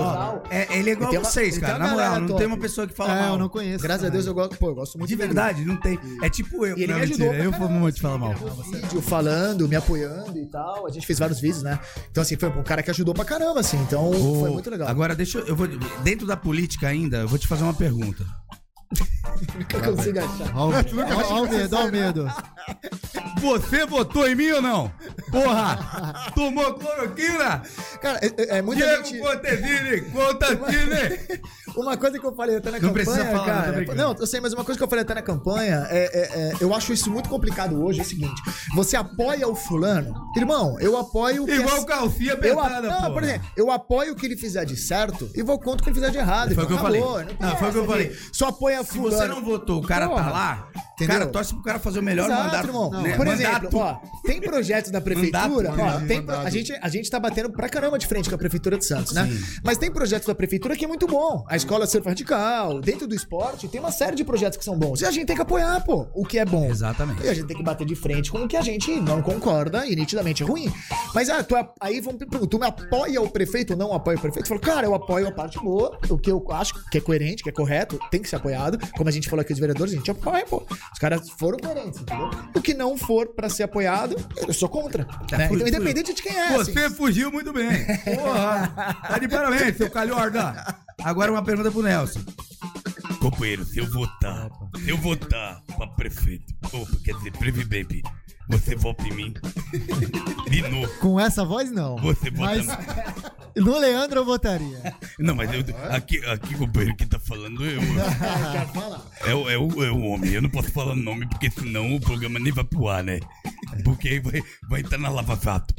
É, ele é igual vocês, cara. Na moral, não tem uma pessoa que fala É, mal. eu não conheço. Graças a Deus eu gosto, pô, eu gosto muito De verdade, não tem. É tipo eu. E ele não, me ajudou eu fui caralho. muito falar mal. Gravou vídeo falando, me apoiando e tal. A gente fez vários vídeos, né? Então, assim, foi um cara que ajudou pra caramba, assim. Então, foi muito legal. Agora, deixa eu. eu vou, dentro da política ainda, eu vou te fazer uma pergunta. Nunca consigo achar. Olha o medo, olha o medo. Você votou em mim ou não? Porra! Tomou cloroquina? Cara, é, é- é muita Diego gente. Contesini, Contatine! Uma coisa que eu falei até na Não campanha, precisa falar, não, cara. brincando. Não, eu sei, mas uma coisa que eu falei até na campanha é, é- é- eu acho isso muito complicado hoje. É o seguinte: você apoia o fulano, irmão, eu apoio o Igual é- calcinha eu, a- apertada, não, por exemplo, eu apoio o que ele fizer de certo e vou contra o que ele fizer de errado. Foi o que eu falei. acabou, Não, tem foi o que eu falei. Só apoia Se fulano. você não votou, o cara tá lá, o Entendeu? cara torce pro cara fazer o melhor Exato, mandato. irmão. né? Por Mandato. exemplo, ó, tem projetos da prefeitura. Mandato, ó, tem- a, gente, a gente tá batendo pra caramba de frente com a prefeitura de Santos, né? Mas tem projetos da prefeitura que é muito bom. A escola Surf Radical, dentro do esporte, tem uma série de projetos que são bons. E a gente tem que apoiar, pô, o que é bom. Exatamente. E a gente tem que bater de frente com o que a gente não concorda e nitidamente é ruim. Mas ah, tu, a- aí vamos perguntar, tu me apoia o prefeito ou não apoia o prefeito? Tu fala, cara, eu apoio a parte boa, o que eu acho que é coerente, que é correto, tem que ser apoiado. Como a gente falou aqui, os vereadores, a gente apoia, pô. Os caras foram coerentes, entendeu? O que não for pra ser apoiado, eu sou contra. né? fui- Então, independente de quem é. assim. Você fugiu muito bem. Porra! Tá de parabéns, seu calhorda. Agora uma pergunta pro Nelson. Companheiro, se eu votar, se eu votar pra prefeito, ou quer dizer, presidente, você vota em mim? De novo, Com essa voz, não. você vota Mas no Leandro eu votaria. Não, mas eu, aqui, aqui, companheiro, que tá falando eu. É o, é, o, é o homem. Eu não posso falar o nome, porque senão o programa nem vai pro ar, né? Porque aí vai, vai estar na Lava Jato.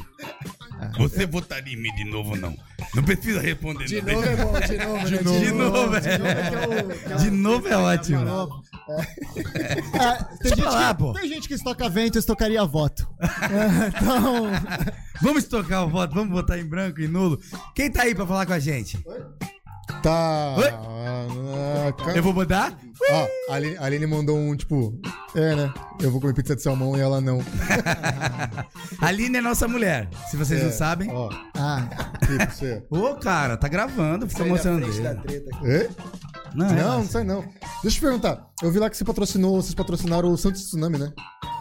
Você votaria em mim de novo não? Não precisa responder. De não. novo é bom, de novo, né? De novo, é. De novo é ótimo. Ah, tem, gente falar, que, pô. tem gente que estoca vento estocaria voto. É, então, Vamos estocar o voto, vamos votar em branco e nulo. Quem tá aí pra falar com a gente? Oi? Ah, ca- Eu vou mudar? Ó, a Aline, a Aline mandou um tipo. É, né? Eu vou comer pizza de salmão e ela não. A Aline é nossa mulher, se vocês É, não sabem. Ó, ah, tipo, você. Ô, cara, tá gravando, fica Sai da mostrando frente da ele. treta aqui. Hã? Não, Não, é, não sai não. Deixa eu te perguntar. Eu vi lá que você patrocinou, vocês patrocinaram o Santos Tsunami, né?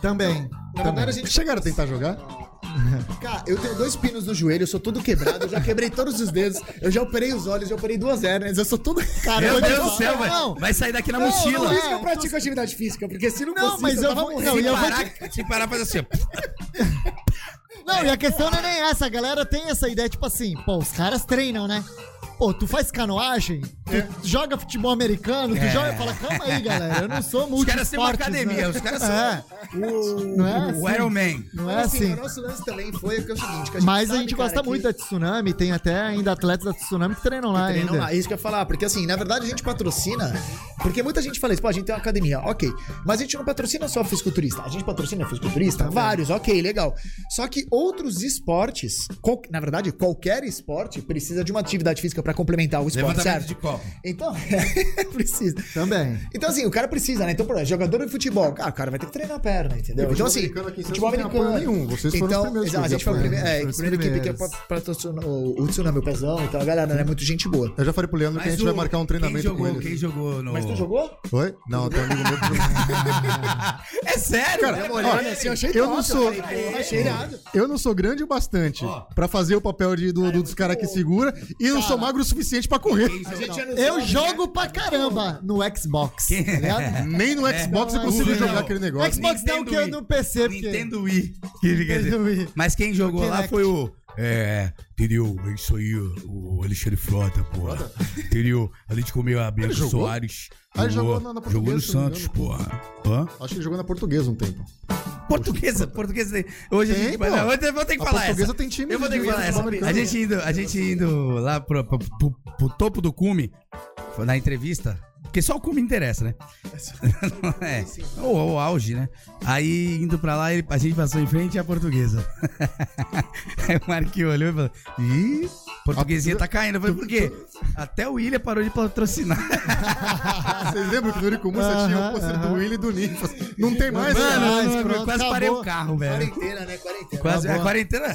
também. A gente Chegaram a tentar jogar? Cara, eu tenho dois pinos no joelho, eu sou todo quebrado, eu já quebrei todos os dedos, eu já operei os olhos, já operei duas hérnias, eu sou todo. Cara, Meu eu vou Deus do céu, vai, não. vai sair daqui na Não, mochila. Por isso que eu pratico atividade física, porque se não, Não, fosse mas eu tava vou- morrendo. não, Se e eu vou parar, se parar, faz assim, ó. Não, e a questão não é nem essa. A galera tem essa ideia, tipo assim, pô, os caras treinam, né? Pô, tu faz canoagem, tu joga futebol americano, tu É. joga. Fala, calma aí, galera. Eu não sou Os caras têm uma multi academia, os caras são É, O... não é o assim. Iron Man. Não é assim, assim. o nosso lance também foi que é o seguinte, que a gente Mas a sabe, gente cara, gosta que- muito da Tsunami, tem até ainda atletas da Tsunami que treinam lá Treinam ainda. lá, isso que eu ia falar, porque assim, na verdade a gente patrocina, porque muita gente fala isso, pô, a gente tem uma academia, ok, mas a gente não patrocina só fisiculturista, a gente patrocina fisiculturista, vários, ok, legal. Só que outros esportes, qual- na verdade, qualquer esporte precisa de uma atividade física pra complementar o esporte, certo? de copo. Então, precisa. Também. Então, assim, o cara precisa, né? Então, por exemplo, jogador de futebol, cara, o cara vai ter que treinar a perna, entendeu? Então, futebol assim, futebol não tem americano. apoio nenhum, vocês foram os então, primeiros exato, a gente foi apoiaram. primeiro, é, a primeira equipe que primeiros. patrocinou o, o Tsunami, o Pezão, então a galera é muito gente boa. Eu já falei pro Leandro que a gente vai marcar um treinamento quem jogou, com ele. Quem jogou no... Mas tu jogou? Oi? Não, tem um amigo meu que É sério? Cara, Olha, ó, assim, eu achei eu não sou- Eu não sou grande o bastante pra fazer o papel de, do- dos caras que segura e não sou magro o suficiente pra correr. Eu Zone, jogo pra caramba no Xbox. Tá ligado? Nem no Xbox eu consigo Não. jogar aquele negócio. Xbox não, Nintendo que eu Wii. no PC, porque... Nintendo Wii. Que fica Nintendo. Wii. Mas quem jogou lá Kinect. foi o. É, entendeu? É isso aí, o Alexandre Frota, porra. Entendeu? Ali de comer a Bianca jogou? Soares. Ah, ele jogou na- na jogou no Santos, engano. porra. Hã? Acho que ele jogou na portuguesa um tempo. Portuguesa, portuguesa. Hoje a Tem, gente. pô. Não, eu vou ter que A falar portuguesa essa. tem time Eu vou ter que falar essa. A gente indo, a gente indo lá pro, pro, pro- pro topo do cume, na entrevista. Porque só o cume interessa, né? é. O, o auge, né? Aí, indo pra lá, ele- a gente passou em frente à portuguesa. Aí o Marquinhos olhou e falou: Ih, portuguesinha tá caindo. Eu falei, por quê? Até o William parou de patrocinar. Vocês lembram que no Urico Mussa tinha o pôster do Willi e do Nifas? Não tem mais, Mano, pronto, quase acabou. parei o carro, velho. Quarentena, né? Quarentena. Quase, a Acabou. quarentena,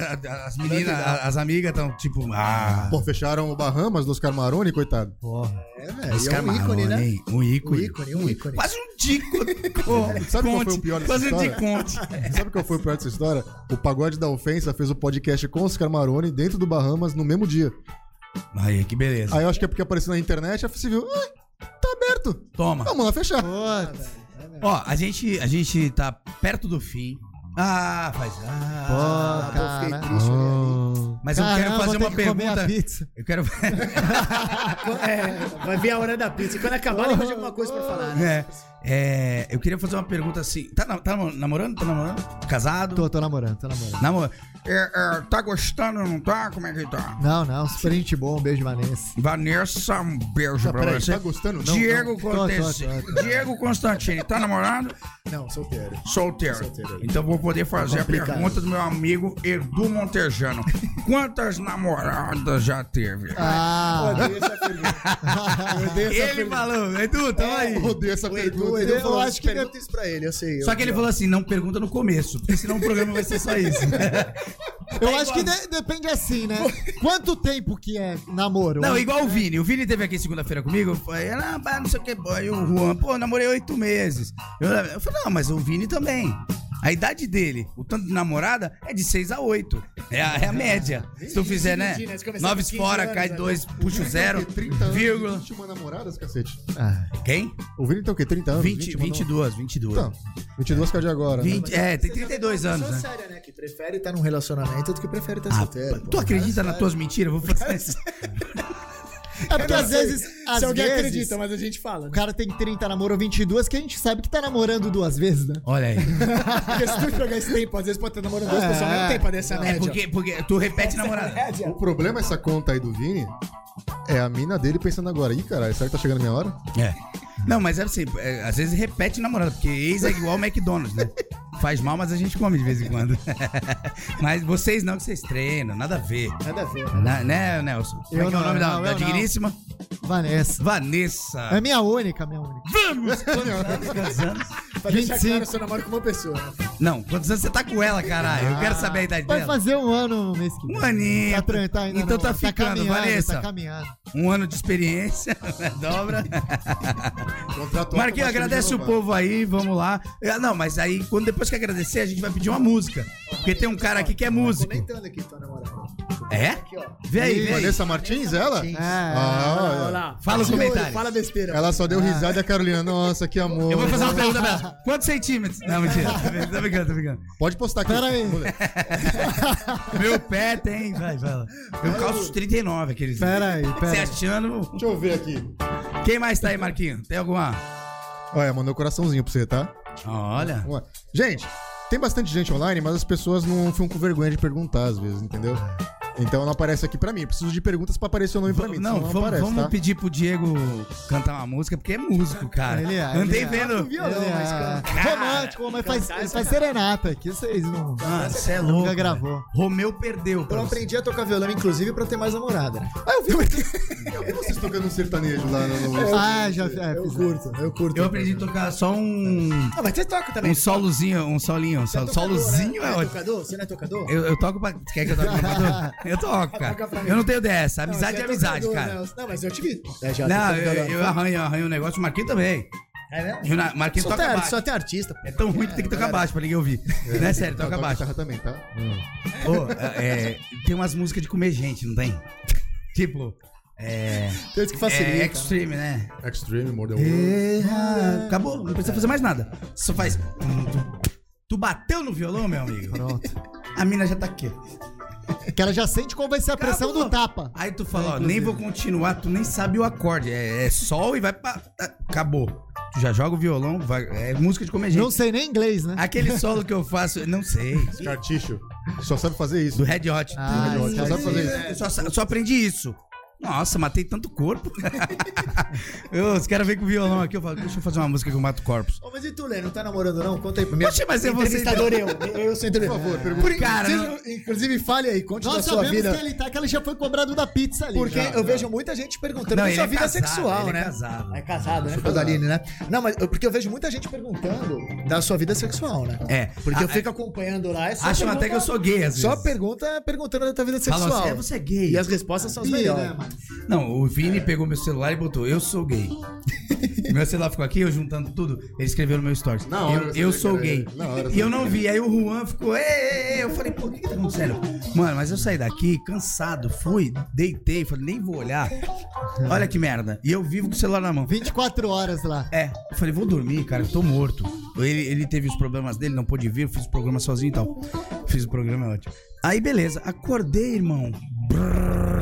as meninas, as amigas estão tipo, ah, Pô, fecharam o Bahamas dos Carmarone, coitado. É, velho. os é um ícone, né? Hein? Um Um ícone. ícone, um ícone. Quase um Dico. Sabe qual foi o pior dessa Quase um história? Diconte. Sabe qual foi o pior dessa história? O Pagode da Ofensa fez o podcast com os Carmarone dentro do Bahamas no mesmo dia. Aí, que beleza. Aí eu acho que é porque apareceu na internet, a você viu, ah, tá aberto. Toma. Vamos lá fechar. Putz. Ó, a gente, a gente tá perto do fim. Ah, faz. Ah, Pô, Pô, fiquei triste, olha mas eu quero fazer uma ter pergunta. pizza. Eu quero. É, vai vir a hora da pizza. E quando acabar, lembra de alguma coisa pra falar, né? é, é, eu queria fazer uma pergunta assim. Tá, tá namorando? Tá namorando? Casado? Tô, tô namorando, tô namorando. Namor... É, é, tá gostando, não tá? Como é que tá? Não, não, super gente boa, um beijo, Vanessa. Vanessa, um beijo pra Peraí, você. tá gostando? Não, Diego, não. Tô, tô, tô, tô. Diego Constantini, tá namorando? Não, solteiro. Solteiro. Solteiro. Então vou poder fazer a complicado. pergunta do meu amigo Edu Montejano. Quantas namoradas já teve? Ah, Eu odeio essa pergunta. Eu odeio essa Ele pergunta. falou, Edu, tamo aí. Eu odeio essa O pergunta. Edu Eu falou, acho que pergunta isso pra ele, eu sei. Só eu- que ele falou assim, não pergunta no começo, porque senão o programa vai ser só isso. eu acho que de- depende assim, né? Quanto tempo que é namoro? Não, igual o Vini. O Vini teve aqui segunda-feira comigo. Foi, ah, não sei o que. Aí o Juan, pô, namorei oito meses. Eu, eu falei, não, mas o Vini também. A idade dele, o tanto de namorada, é de 6 a 8. É a, é a média. Se tu fizer, né? dividir, né? Se começar Nove com 15 fora, cai né? dois, puxa o zero, 30 anos, vírgula. 21 namoradas, cacete. Ah, Quem? O Vini tem o quê? 30 anos? 20, 21 22, 22. Então, 22 que é de agora. né? 20, é, tem Você já vê 32 uma anos, pessoa né? séria, né? Que prefere estar num relacionamento do que prefere estar Ah, solteiro. tu acredita nas tuas mentiras? Vou fazer isso. É porque às vezes, às Se alguém vezes, acredita, mas a gente fala. o Né? cara tem 30, namorou 22, que a gente sabe que tá namorando duas vezes, né? Olha aí. Porque se tu jogar esse tempo, às vezes pode estar namorando duas É. pessoas ao mesmo tempo, dessa É média. porque, porque tu repete namorada. Média. O problema é essa conta aí do Vini é a mina dele pensando agora. Ih, caralho, será que tá chegando a minha hora? É. Não, mas é assim, é, às vezes repete namorada, porque ex é igual McDonald's, né? Faz mal, mas a gente come de vez em quando. mas vocês não, que vocês treinam, nada a ver. Nada a ver. Na- né, Nelson? Como é Eu que é o não, nome da, não, da não. digníssima? Vanessa. Vanessa. É minha única, minha única. Vamos! Quantos anos? Pra deixar 25. claro, eu só namoro com uma pessoa. né? Não, quantos anos você tá com ela, caralho? Eu quero saber a idade Vai dela. fazer um ano no mês que vem. Um aninho. Tá, tá ainda Então não- tá ficando, caminhando, Vanessa. Tá caminhando. Um ano de experiência, dobra. Contrato Marquinhos, agradece de o povo aí, vamos lá. Ah, Não, mas aí, quando depois que agradecer, a gente vai pedir uma música. Porque tem um cara aqui que é músico. Aqui tua namorada. É? Aqui, ó. Vê aí, vê aí. Vanessa Martins, ela? É. Ah, Olha lá. Fala os De olho, comentários. Fala besteira. ela só deu risada e a Carolina, nossa, que amor. Eu vou fazer uma pergunta pra ela. Quantos centímetros? Não, mentira. Tô brincando, tô brincando. Pode postar aqui. Pera aí. Meu pé tem. Vai, vai lá. Eu calço os 39, aqueles. Pera aí, pera Você aí. achando. Deixa eu ver aqui. Quem mais tá aí, Marquinhos? Tem alguma? Olha, mandou um coraçãozinho pra você, tá? Olha. Gente, tem bastante gente online, mas as pessoas não ficam com vergonha de perguntar às vezes, entendeu? Então não aparece aqui pra mim. Eu preciso de perguntas pra aparecer o nome pra mim. Não, senão vamos, aparece, vamos tá? pedir pro Diego cantar uma música, porque é músico, cara. Ele é, Andei ele é. vendo. Violão, Ele mas é canta. romântico, mas faz, faz serenata aqui, vocês não. Ah, você é louco. Nunca gravou. Romeu perdeu. Eu aprendi a tocar violão, inclusive, pra ter mais namorada, né? Ah, eu vi. Eu vi vocês tocando um sertanejo lá no... Ah, já é, Eu fiz- curto, eu curto. Eu aprendi a tocar só um. Ah, mas você toca também. Um solozinho, um solinho. Um é solozinho né? é Não ótimo. Você não é tocador? Eu, toco pra. Quer que eu toque pra tocador? Eu toco, cara. Eu não tenho dessa. Amizade você é amizade, cara. Não, não, mas eu te vi. É, Não, eu, arranho, eu arranho um negócio, o Marquinhos também. É mesmo? Marquinhos Só toca tem, baixo. só tem artista. É tão ruim que tem que tocar baixo pra ninguém ouvir. Não é sério, toca baixo. também, tá? Ô, é, é, tem umas músicas de comer gente, não tem? Tipo, é. Tem que facilita. É extreme, né? Extreme, More Than Words. Erra. Acabou, não precisa fazer mais nada. Só faz. Tu bateu no violão, meu amigo? Pronto. A mina já tá aqui. Que ela já sente qual vai ser a pressão Acabou. do tapa. Aí tu fala, ó, inclusive. nem vou continuar, tu nem sabe o acorde. É, é sol e vai pra. Acabou. Tu já joga o violão, vai, é música de comer gente. Não sei nem inglês, né? Aquele solo que eu faço, não sei. Carticho. Só sabe fazer isso. Do Red Hot. Ah, Red Hot, só sabe fazer isso. É, só, só aprendi isso. Nossa, matei tanto corpo. eu, os caras vêm com o violão aqui, eu falo, deixa eu fazer uma música que eu mato corpos. Ô, mas e tu, Lê? Não tá namorando, não? Conta aí pra mim. Oxe, mas é você- Entrevistador eu. Eu sou entrevistador. Por favor, pergunta. Por, Cara, seja- não- Inclusive, fale aí, conte Nós da sua sabemos vida. que ele tá, que ele já foi cobrado da pizza ali. Porque já. eu vejo muita gente perguntando Não, da ele sua é vida casado, sexual, ele é né? casado. É casado, né? Casaline, né? Não, mas porque eu vejo muita gente perguntando da sua vida sexual, né? É. Porque eu fico acompanhando lá. É só Acham até que eu sou gay, às vezes. Só pergunta perguntando da tua vida sexual. assim, é, você é gay. E as respostas são as melhores. Não, o Vini pegou meu celular e botou, eu sou gay. meu celular ficou aqui, eu juntando tudo, ele escreveu no meu stories. Na hora eu eu sou gay. E eu não vi. Aí o Juan ficou, ei, ei, ei. Eu falei, pô, o que, que tá acontecendo? Mano, mas eu saí daqui cansado, fui, deitei, falei, nem vou olhar. Olha que merda. E eu vivo com o celular na mão. 24 horas lá. É, eu falei, vou dormir, cara, eu tô morto. Ele, ele teve os problemas dele, não pôde vir, eu fiz o programa sozinho e tal. Fiz o programa, é ótimo. Aí, beleza, acordei, irmão. Brrr.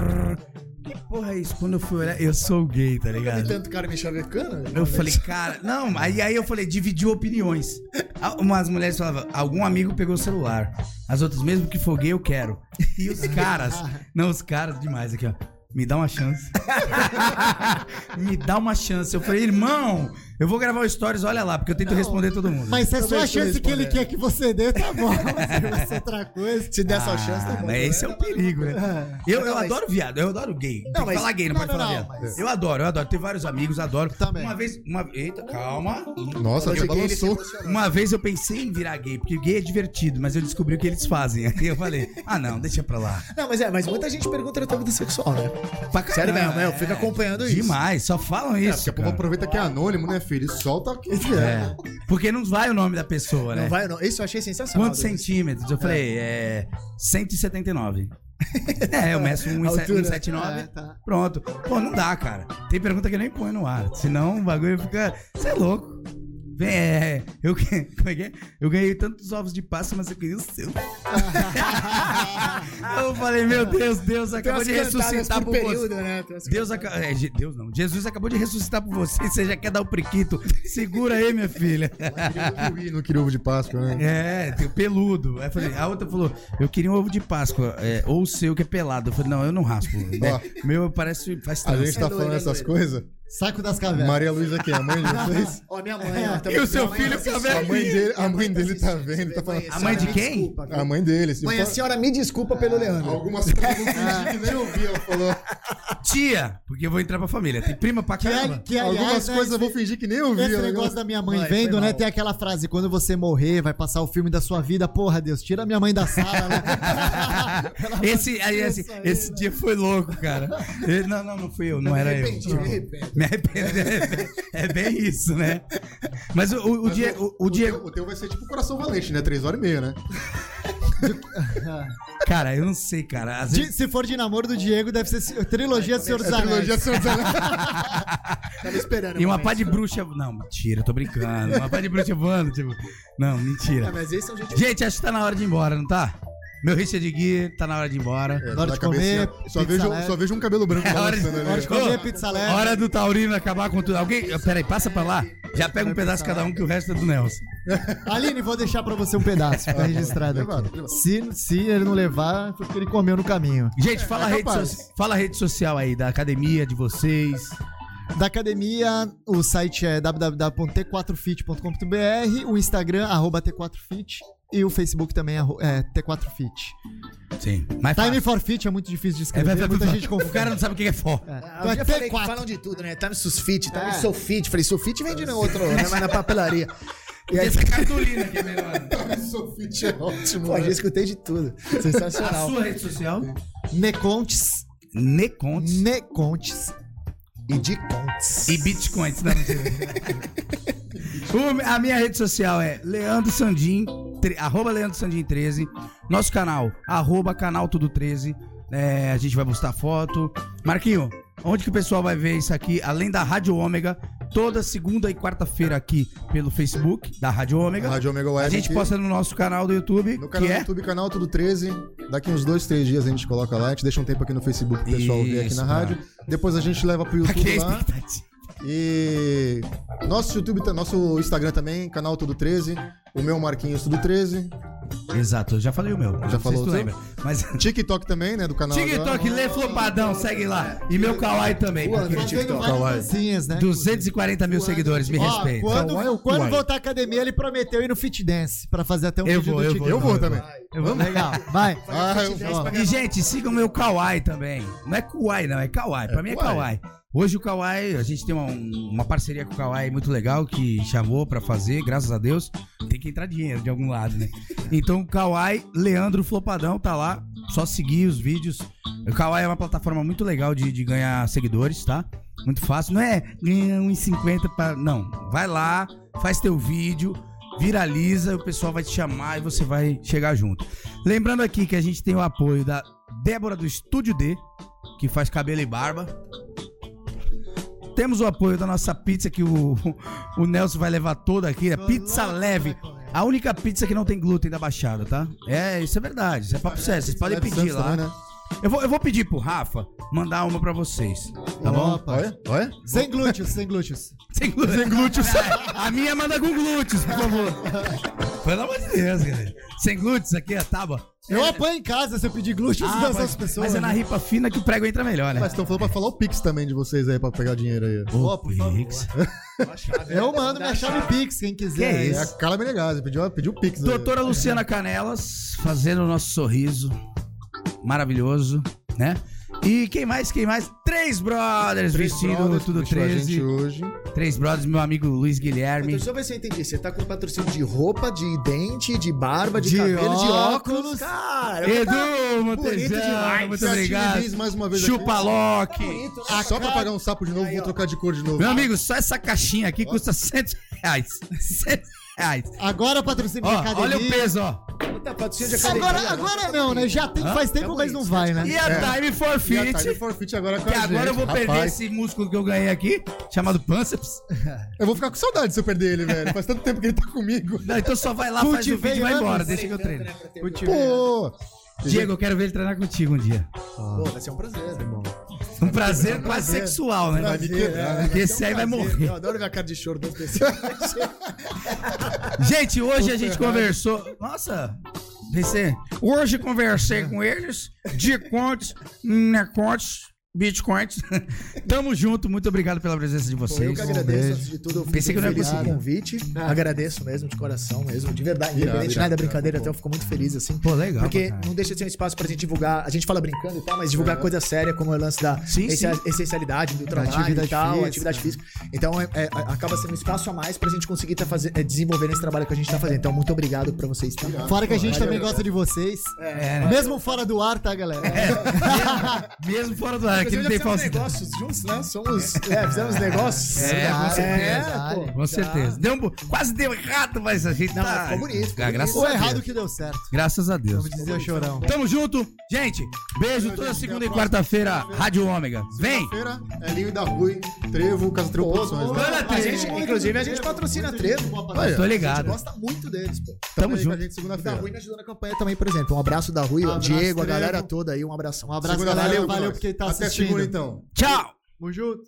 Porra é isso? Quando eu fui olhar, eu sou gay, tá ligado? tanto cara me chavecando. Eu falei, cara, não, aí, aí eu falei, dividiu opiniões. Ah, Umas mulheres falavam, algum amigo pegou o celular. As outras, mesmo que for gay, eu quero. E os caras, não, os caras demais aqui, ó. Me dá uma chance. Me dá uma chance. Eu falei, irmão, eu vou gravar o stories, olha lá, porque eu tento responder todo mundo. Mas se é Eu só a chance que ele quer que você dê, tá bom. Se fosse outra coisa. Se der essa Ah, chance, tá bom. mas esse é o perigo, né? Eu, eu Não, mas- adoro viado, eu adoro gay. Não, mas- falar gay, não, não, pode não, falar não, viado. mas- Eu adoro, eu adoro. Tenho vários amigos, adoro. Também. Uma vez, uma... Eita, calma. Nossa, se balançou. Uma vez eu pensei em virar gay, porque gay é divertido, mas eu descobri o que eles fazem. Aí eu falei, ah não, deixa pra lá. Não, mas é, mas muita gente pergunta da tua vida sexual, né? Pra Sério mesmo, eu fico acompanhando isso. Demais, só falam É, isso. porque o povo cara. aproveita que é anônimo, né, filho? E solta o que. É, porque não vai o nome da pessoa, né? Não vai, não. Isso eu achei sensacional. Quantos centímetros? Eu falei, é 179. É, eu meço Altura. 179. É, tá. Pronto. Pô, não dá, cara. Tem pergunta que eu nem ponho no ar. Senão o bagulho fica. Você é louco. Vem, é. Eu, como é que é? Eu ganhei tantos ovos de Páscoa, mas eu ganhei o seu. eu falei, meu Deus, Deus acabou de ressuscitar por por período, você. né? Deus, aca- é, Deus não. Jesus acabou de ressuscitar por você. Você já quer dar o priquito. Segura aí, minha filha. Eu queria- não queria ovo de Páscoa, né? É, tem o peludo. Aí eu falei, a outra falou, eu queria um ovo de Páscoa, é, ou o seu que é pelado. Eu falei, não, eu não raspo. né? Meu parece faz A gente tá É doido, falando é essas coisas. Saco das cavernas. Maria Luísa aqui, a mãe de vocês. Ó, minha mãe. também- E o seu mãe filho fica A mãe dele, a mãe dele tá vendo, tá falando. A mãe de quem? desculpa? A mãe dele. se Mãe, a senhora me desculpa pelo Leandro. Algumas coisas eu vou fingir que nem ouvi, ela falou. Tia, porque eu vou entrar pra família. Tem prima pra Que, caramba. que, aliás, Algumas né, coisas eu vou fingir que nem ouvi. Esse ela negócio da minha mãe vendo, né? Tem aquela frase: quando você morrer, vai passar o filme da sua vida. Porra, Deus, tira minha mãe da sala, né? Esse, aí, esse, aí. esse dia foi louco, cara. Ele- não, não, não fui eu, não era eu. arrependi, me arrependo. Me arrependo. É bem, é bem isso, né? Mas o, o, o Mas Diego. O, o teu- Diego. o teu vai ser tipo coração valente, né? Três horas e meia, né? Cara, eu não sei, cara. De- vezes. se for de namoro do Diego, deve ser trilogia do Senhor dos É Anéis. trilogia Senhor dos Anéis. Tava esperando. E uma pá de bruxa. Não, mentira, eu tô brincando. Uma pá de bruxa voando, tipo. Não, É, mentira. mas esses são gente. Gente, acho que tá na hora de ir embora, não tá? Meu Richard Gui tá na hora de ir embora. É, Hora de comer, cabecinha. Só vejo, leve. só vejo um cabelo branco É hora de- ali. Hora de comer pizza leve. Hora do Taurino acabar com tudo. Alguém. Peraí, passa pra lá. Já pega um pedaço cada um que o resto é do Nelson. Aline, vou deixar pra você um pedaço, fica registrado Levado, aqui. Se, se ele não levar, foi porque ele comeu no caminho. Gente, fala, é a rede so- fala a rede social aí da academia de vocês. Da academia, o site é www.t4fit.com.br, o Instagram, arroba T4fit, e o Facebook também arro- é T4fit. Sim. Mas Time for Fit é muito difícil de É, escrever, vai- vai- muita vai- gente O confunde. cara não sabe o que é for. É. Ah, Então eu é já falei que T4. falam de tudo, né? Time Susfit, Time É. Sofit. Falei, Sofit vende no outro, né? Mas na papelaria. E aí, Essa cartolina aqui é melhor. Sofite é ótimo. pô, né? já escutei de tudo. A Sensacional. sua rede social? Necontes, Necontes. Necontes. E de contes. E bitcoins, não, mentira. O- a minha rede social é Leandro Sandim, tre- arroba Leandro Sandim 13. Nosso canal, arroba canal Tudo 13. É, a gente vai postar foto. Marquinho, onde que o pessoal vai ver isso aqui? Além da Rádio Ômega, toda segunda e quarta-feira aqui pelo Facebook da Rádio Ômega. Rádio Omega Web. A gente posta no nosso canal do YouTube, No canal que do é... YouTube, canal Tudo 13. Daqui uns dois, três dias a gente coloca lá. A gente deixa um tempo aqui no Facebook pro pessoal ver aqui Isso, na cara. rádio. Depois a gente leva pro YouTube Aqui é a lá. E nosso YouTube, tá- nosso Instagram também, canal Tudo 13. O meu Marquinhos Tudo 13. Exato, eu já falei o meu. Não sei falou se tu seu? lembra. Mas TikTok também, né? Do canal. TikTok. Lê Flopadão, segue lá. E meu Kawaii também. Porque- Fazendo TikTok. Kawaii. dancinhas, né? 240 mil seguidores, me Ó, respeita. Quando, Kawaii ou quando Kawaii? voltar à academia, ele prometeu ir no Fit Dance pra fazer até um Eu vídeo vou, do eu TikTok. Eu vou também. Eu vou- Legal, vai. Ah, eu Ó, E, gente, sigam meu Kawaii também. Não é Kawaii, não, é Kawaii. Pra mim é Kawaii. Hoje o Kawaii, a gente tem uma, uma parceria com o Kawaii muito legal que chamou pra fazer, graças a Deus. Tem que entrar dinheiro de algum lado, né? Então o Kawaii, Leandro Flopadão, tá lá. Só seguir os vídeos. O Kawaii é uma plataforma muito legal de, de ganhar seguidores, tá? Muito fácil. Não é ganhar 1,50 pra. Não. Vai lá, faz teu vídeo, viraliza, o pessoal vai te chamar e você vai chegar junto. Lembrando aqui que a gente tem o apoio da Débora do Estúdio D, que faz cabelo e barba. Temos o apoio da nossa pizza que o, o Nelson vai levar toda aqui, é pizza leve. A única pizza que não tem glúten da Baixada, tá? É, isso é verdade, isso é papo sério, vocês podem É pedir lá. né? Eu vou, eu vou pedir pro Rafa mandar uma pra vocês, tá bom? Opa. Olha, olha. Sem glúteos, sem glúteos. Sem, glú- sem glúteos. A minha manda com glúteos, por favor. Pelo amor de Deus, galera. Sem glúteos aqui, a tábua. Eu apanho em casa se eu pedir glúteos Ah, dessas mas, pessoas. mas é na né? ripa fina que o prego entra melhor, né? Mas estão falando pra falar o Pix também de vocês aí, pra pegar dinheiro aí. Ô, Pix. Eu mando minha chave Pix, quem quiser. Que aí. isso? É a Carla Menegazzi, pediu, pediu Pix. aí. Doutora Luciana Canelas, fazendo o nosso sorriso maravilhoso, né? E quem mais? Quem mais? Três brothers Três vestindo brothers tudo vestiu a gente 13. hoje. Três brothers, meu amigo Luiz Guilherme. Deixa eu ver se eu entendi. Você tá com patrocínio de roupa, de dente, de barba, de, De cabelo, de óculos. óculos. Cara, Edu bonito Montezano, demais. muito obrigado. Mais uma vez Chupa aqui. Loki. bonito. Ah, Só pra pagar um sapo de novo, vou trocar de cor de novo. Meu amigo, só essa caixinha aqui custa 100 reais. 100 reais. Agora patrocínio de Ó, academia. olha o peso, ó. Puta, patrocínio de academia. Agora, agora não, né? Já tem faz tempo, mas não vai, né? E a Time for E a Fit. Time Forfeit agora com Que a agora eu vou perder Rapaz, esse músculo que eu ganhei aqui, chamado pânceps. Eu vou ficar com saudade se eu perder ele, velho. Faz tanto tempo que ele tá comigo. Não, então só vai lá, faz o vídeo e vai embora. Deixa que eu treino. Pô! Diego, eu quero ver ele treinar contigo um dia. Pô, vai ser um prazer. Um prazer quase sexual, né? Vai me quebrar, né? Porque esse aí vai morrer. Eu adoro ver a cara de choro das pessoas. Gente, hoje a gente conversou. Nossa. Hoje conversei com eles de contos, necontos, bitcoins. Tamo junto, muito obrigado pela presença de Eu vocês. que agradeço, antes de tudo. eu Pensei que não ia conseguir. o convite. Agradeço mesmo, de coração mesmo, de verdade. Independente irado, nada da brincadeira, até eu fico muito feliz, assim. Pô, legal, Porque caralho. não deixa de ser um espaço pra gente divulgar. A gente fala brincando e tal, mas divulgar coisa séria, como é o lance da Sim, sim. essencialidade do trabalho atividade e tal, física. atividade física. Então, é- é- acaba sendo um espaço a mais pra gente conseguir tá fazer, é, desenvolvendo esse trabalho que a gente tá fazendo. Então, muito obrigado pra vocês. Tá? Fora que a gente também gosta de vocês. É, né? Mesmo fora do ar, tá, galera? Mesmo fora do ar. Aqui Inclusive, não tem fizemos falsidade. negócios juntos, né? Somos. É, fizemos negócios. É, com certeza. pô. Com certeza. Deu um, quase deu errado, mas a gente Não, tá... ficou bonito, ficou Ah, graças Ou a errado Deus. que deu certo. Graças a Deus. Vamos dizer o chorão. Tamo junto. Gente, beijo toda segunda e quarta-feira, Rádio Ômega. Vem! Feira, Elinho da Rui, Trevo, Casa Trevo Produções. né? A Trevo. inclusive, a gente patrocina a Trevo. Olha, Tô A ligado. gente gosta muito deles, pô. Tamo aí com a junto. gente Da segunda-feira. Rui me ajudou na campanha também, por exemplo. Um abraço da Rui, o abraço, Diego, a galera toda aí. Um abração. Um abraço, galera. valeu, Valeu porque tá assistindo. Segura então. Tchau. Tamo junto.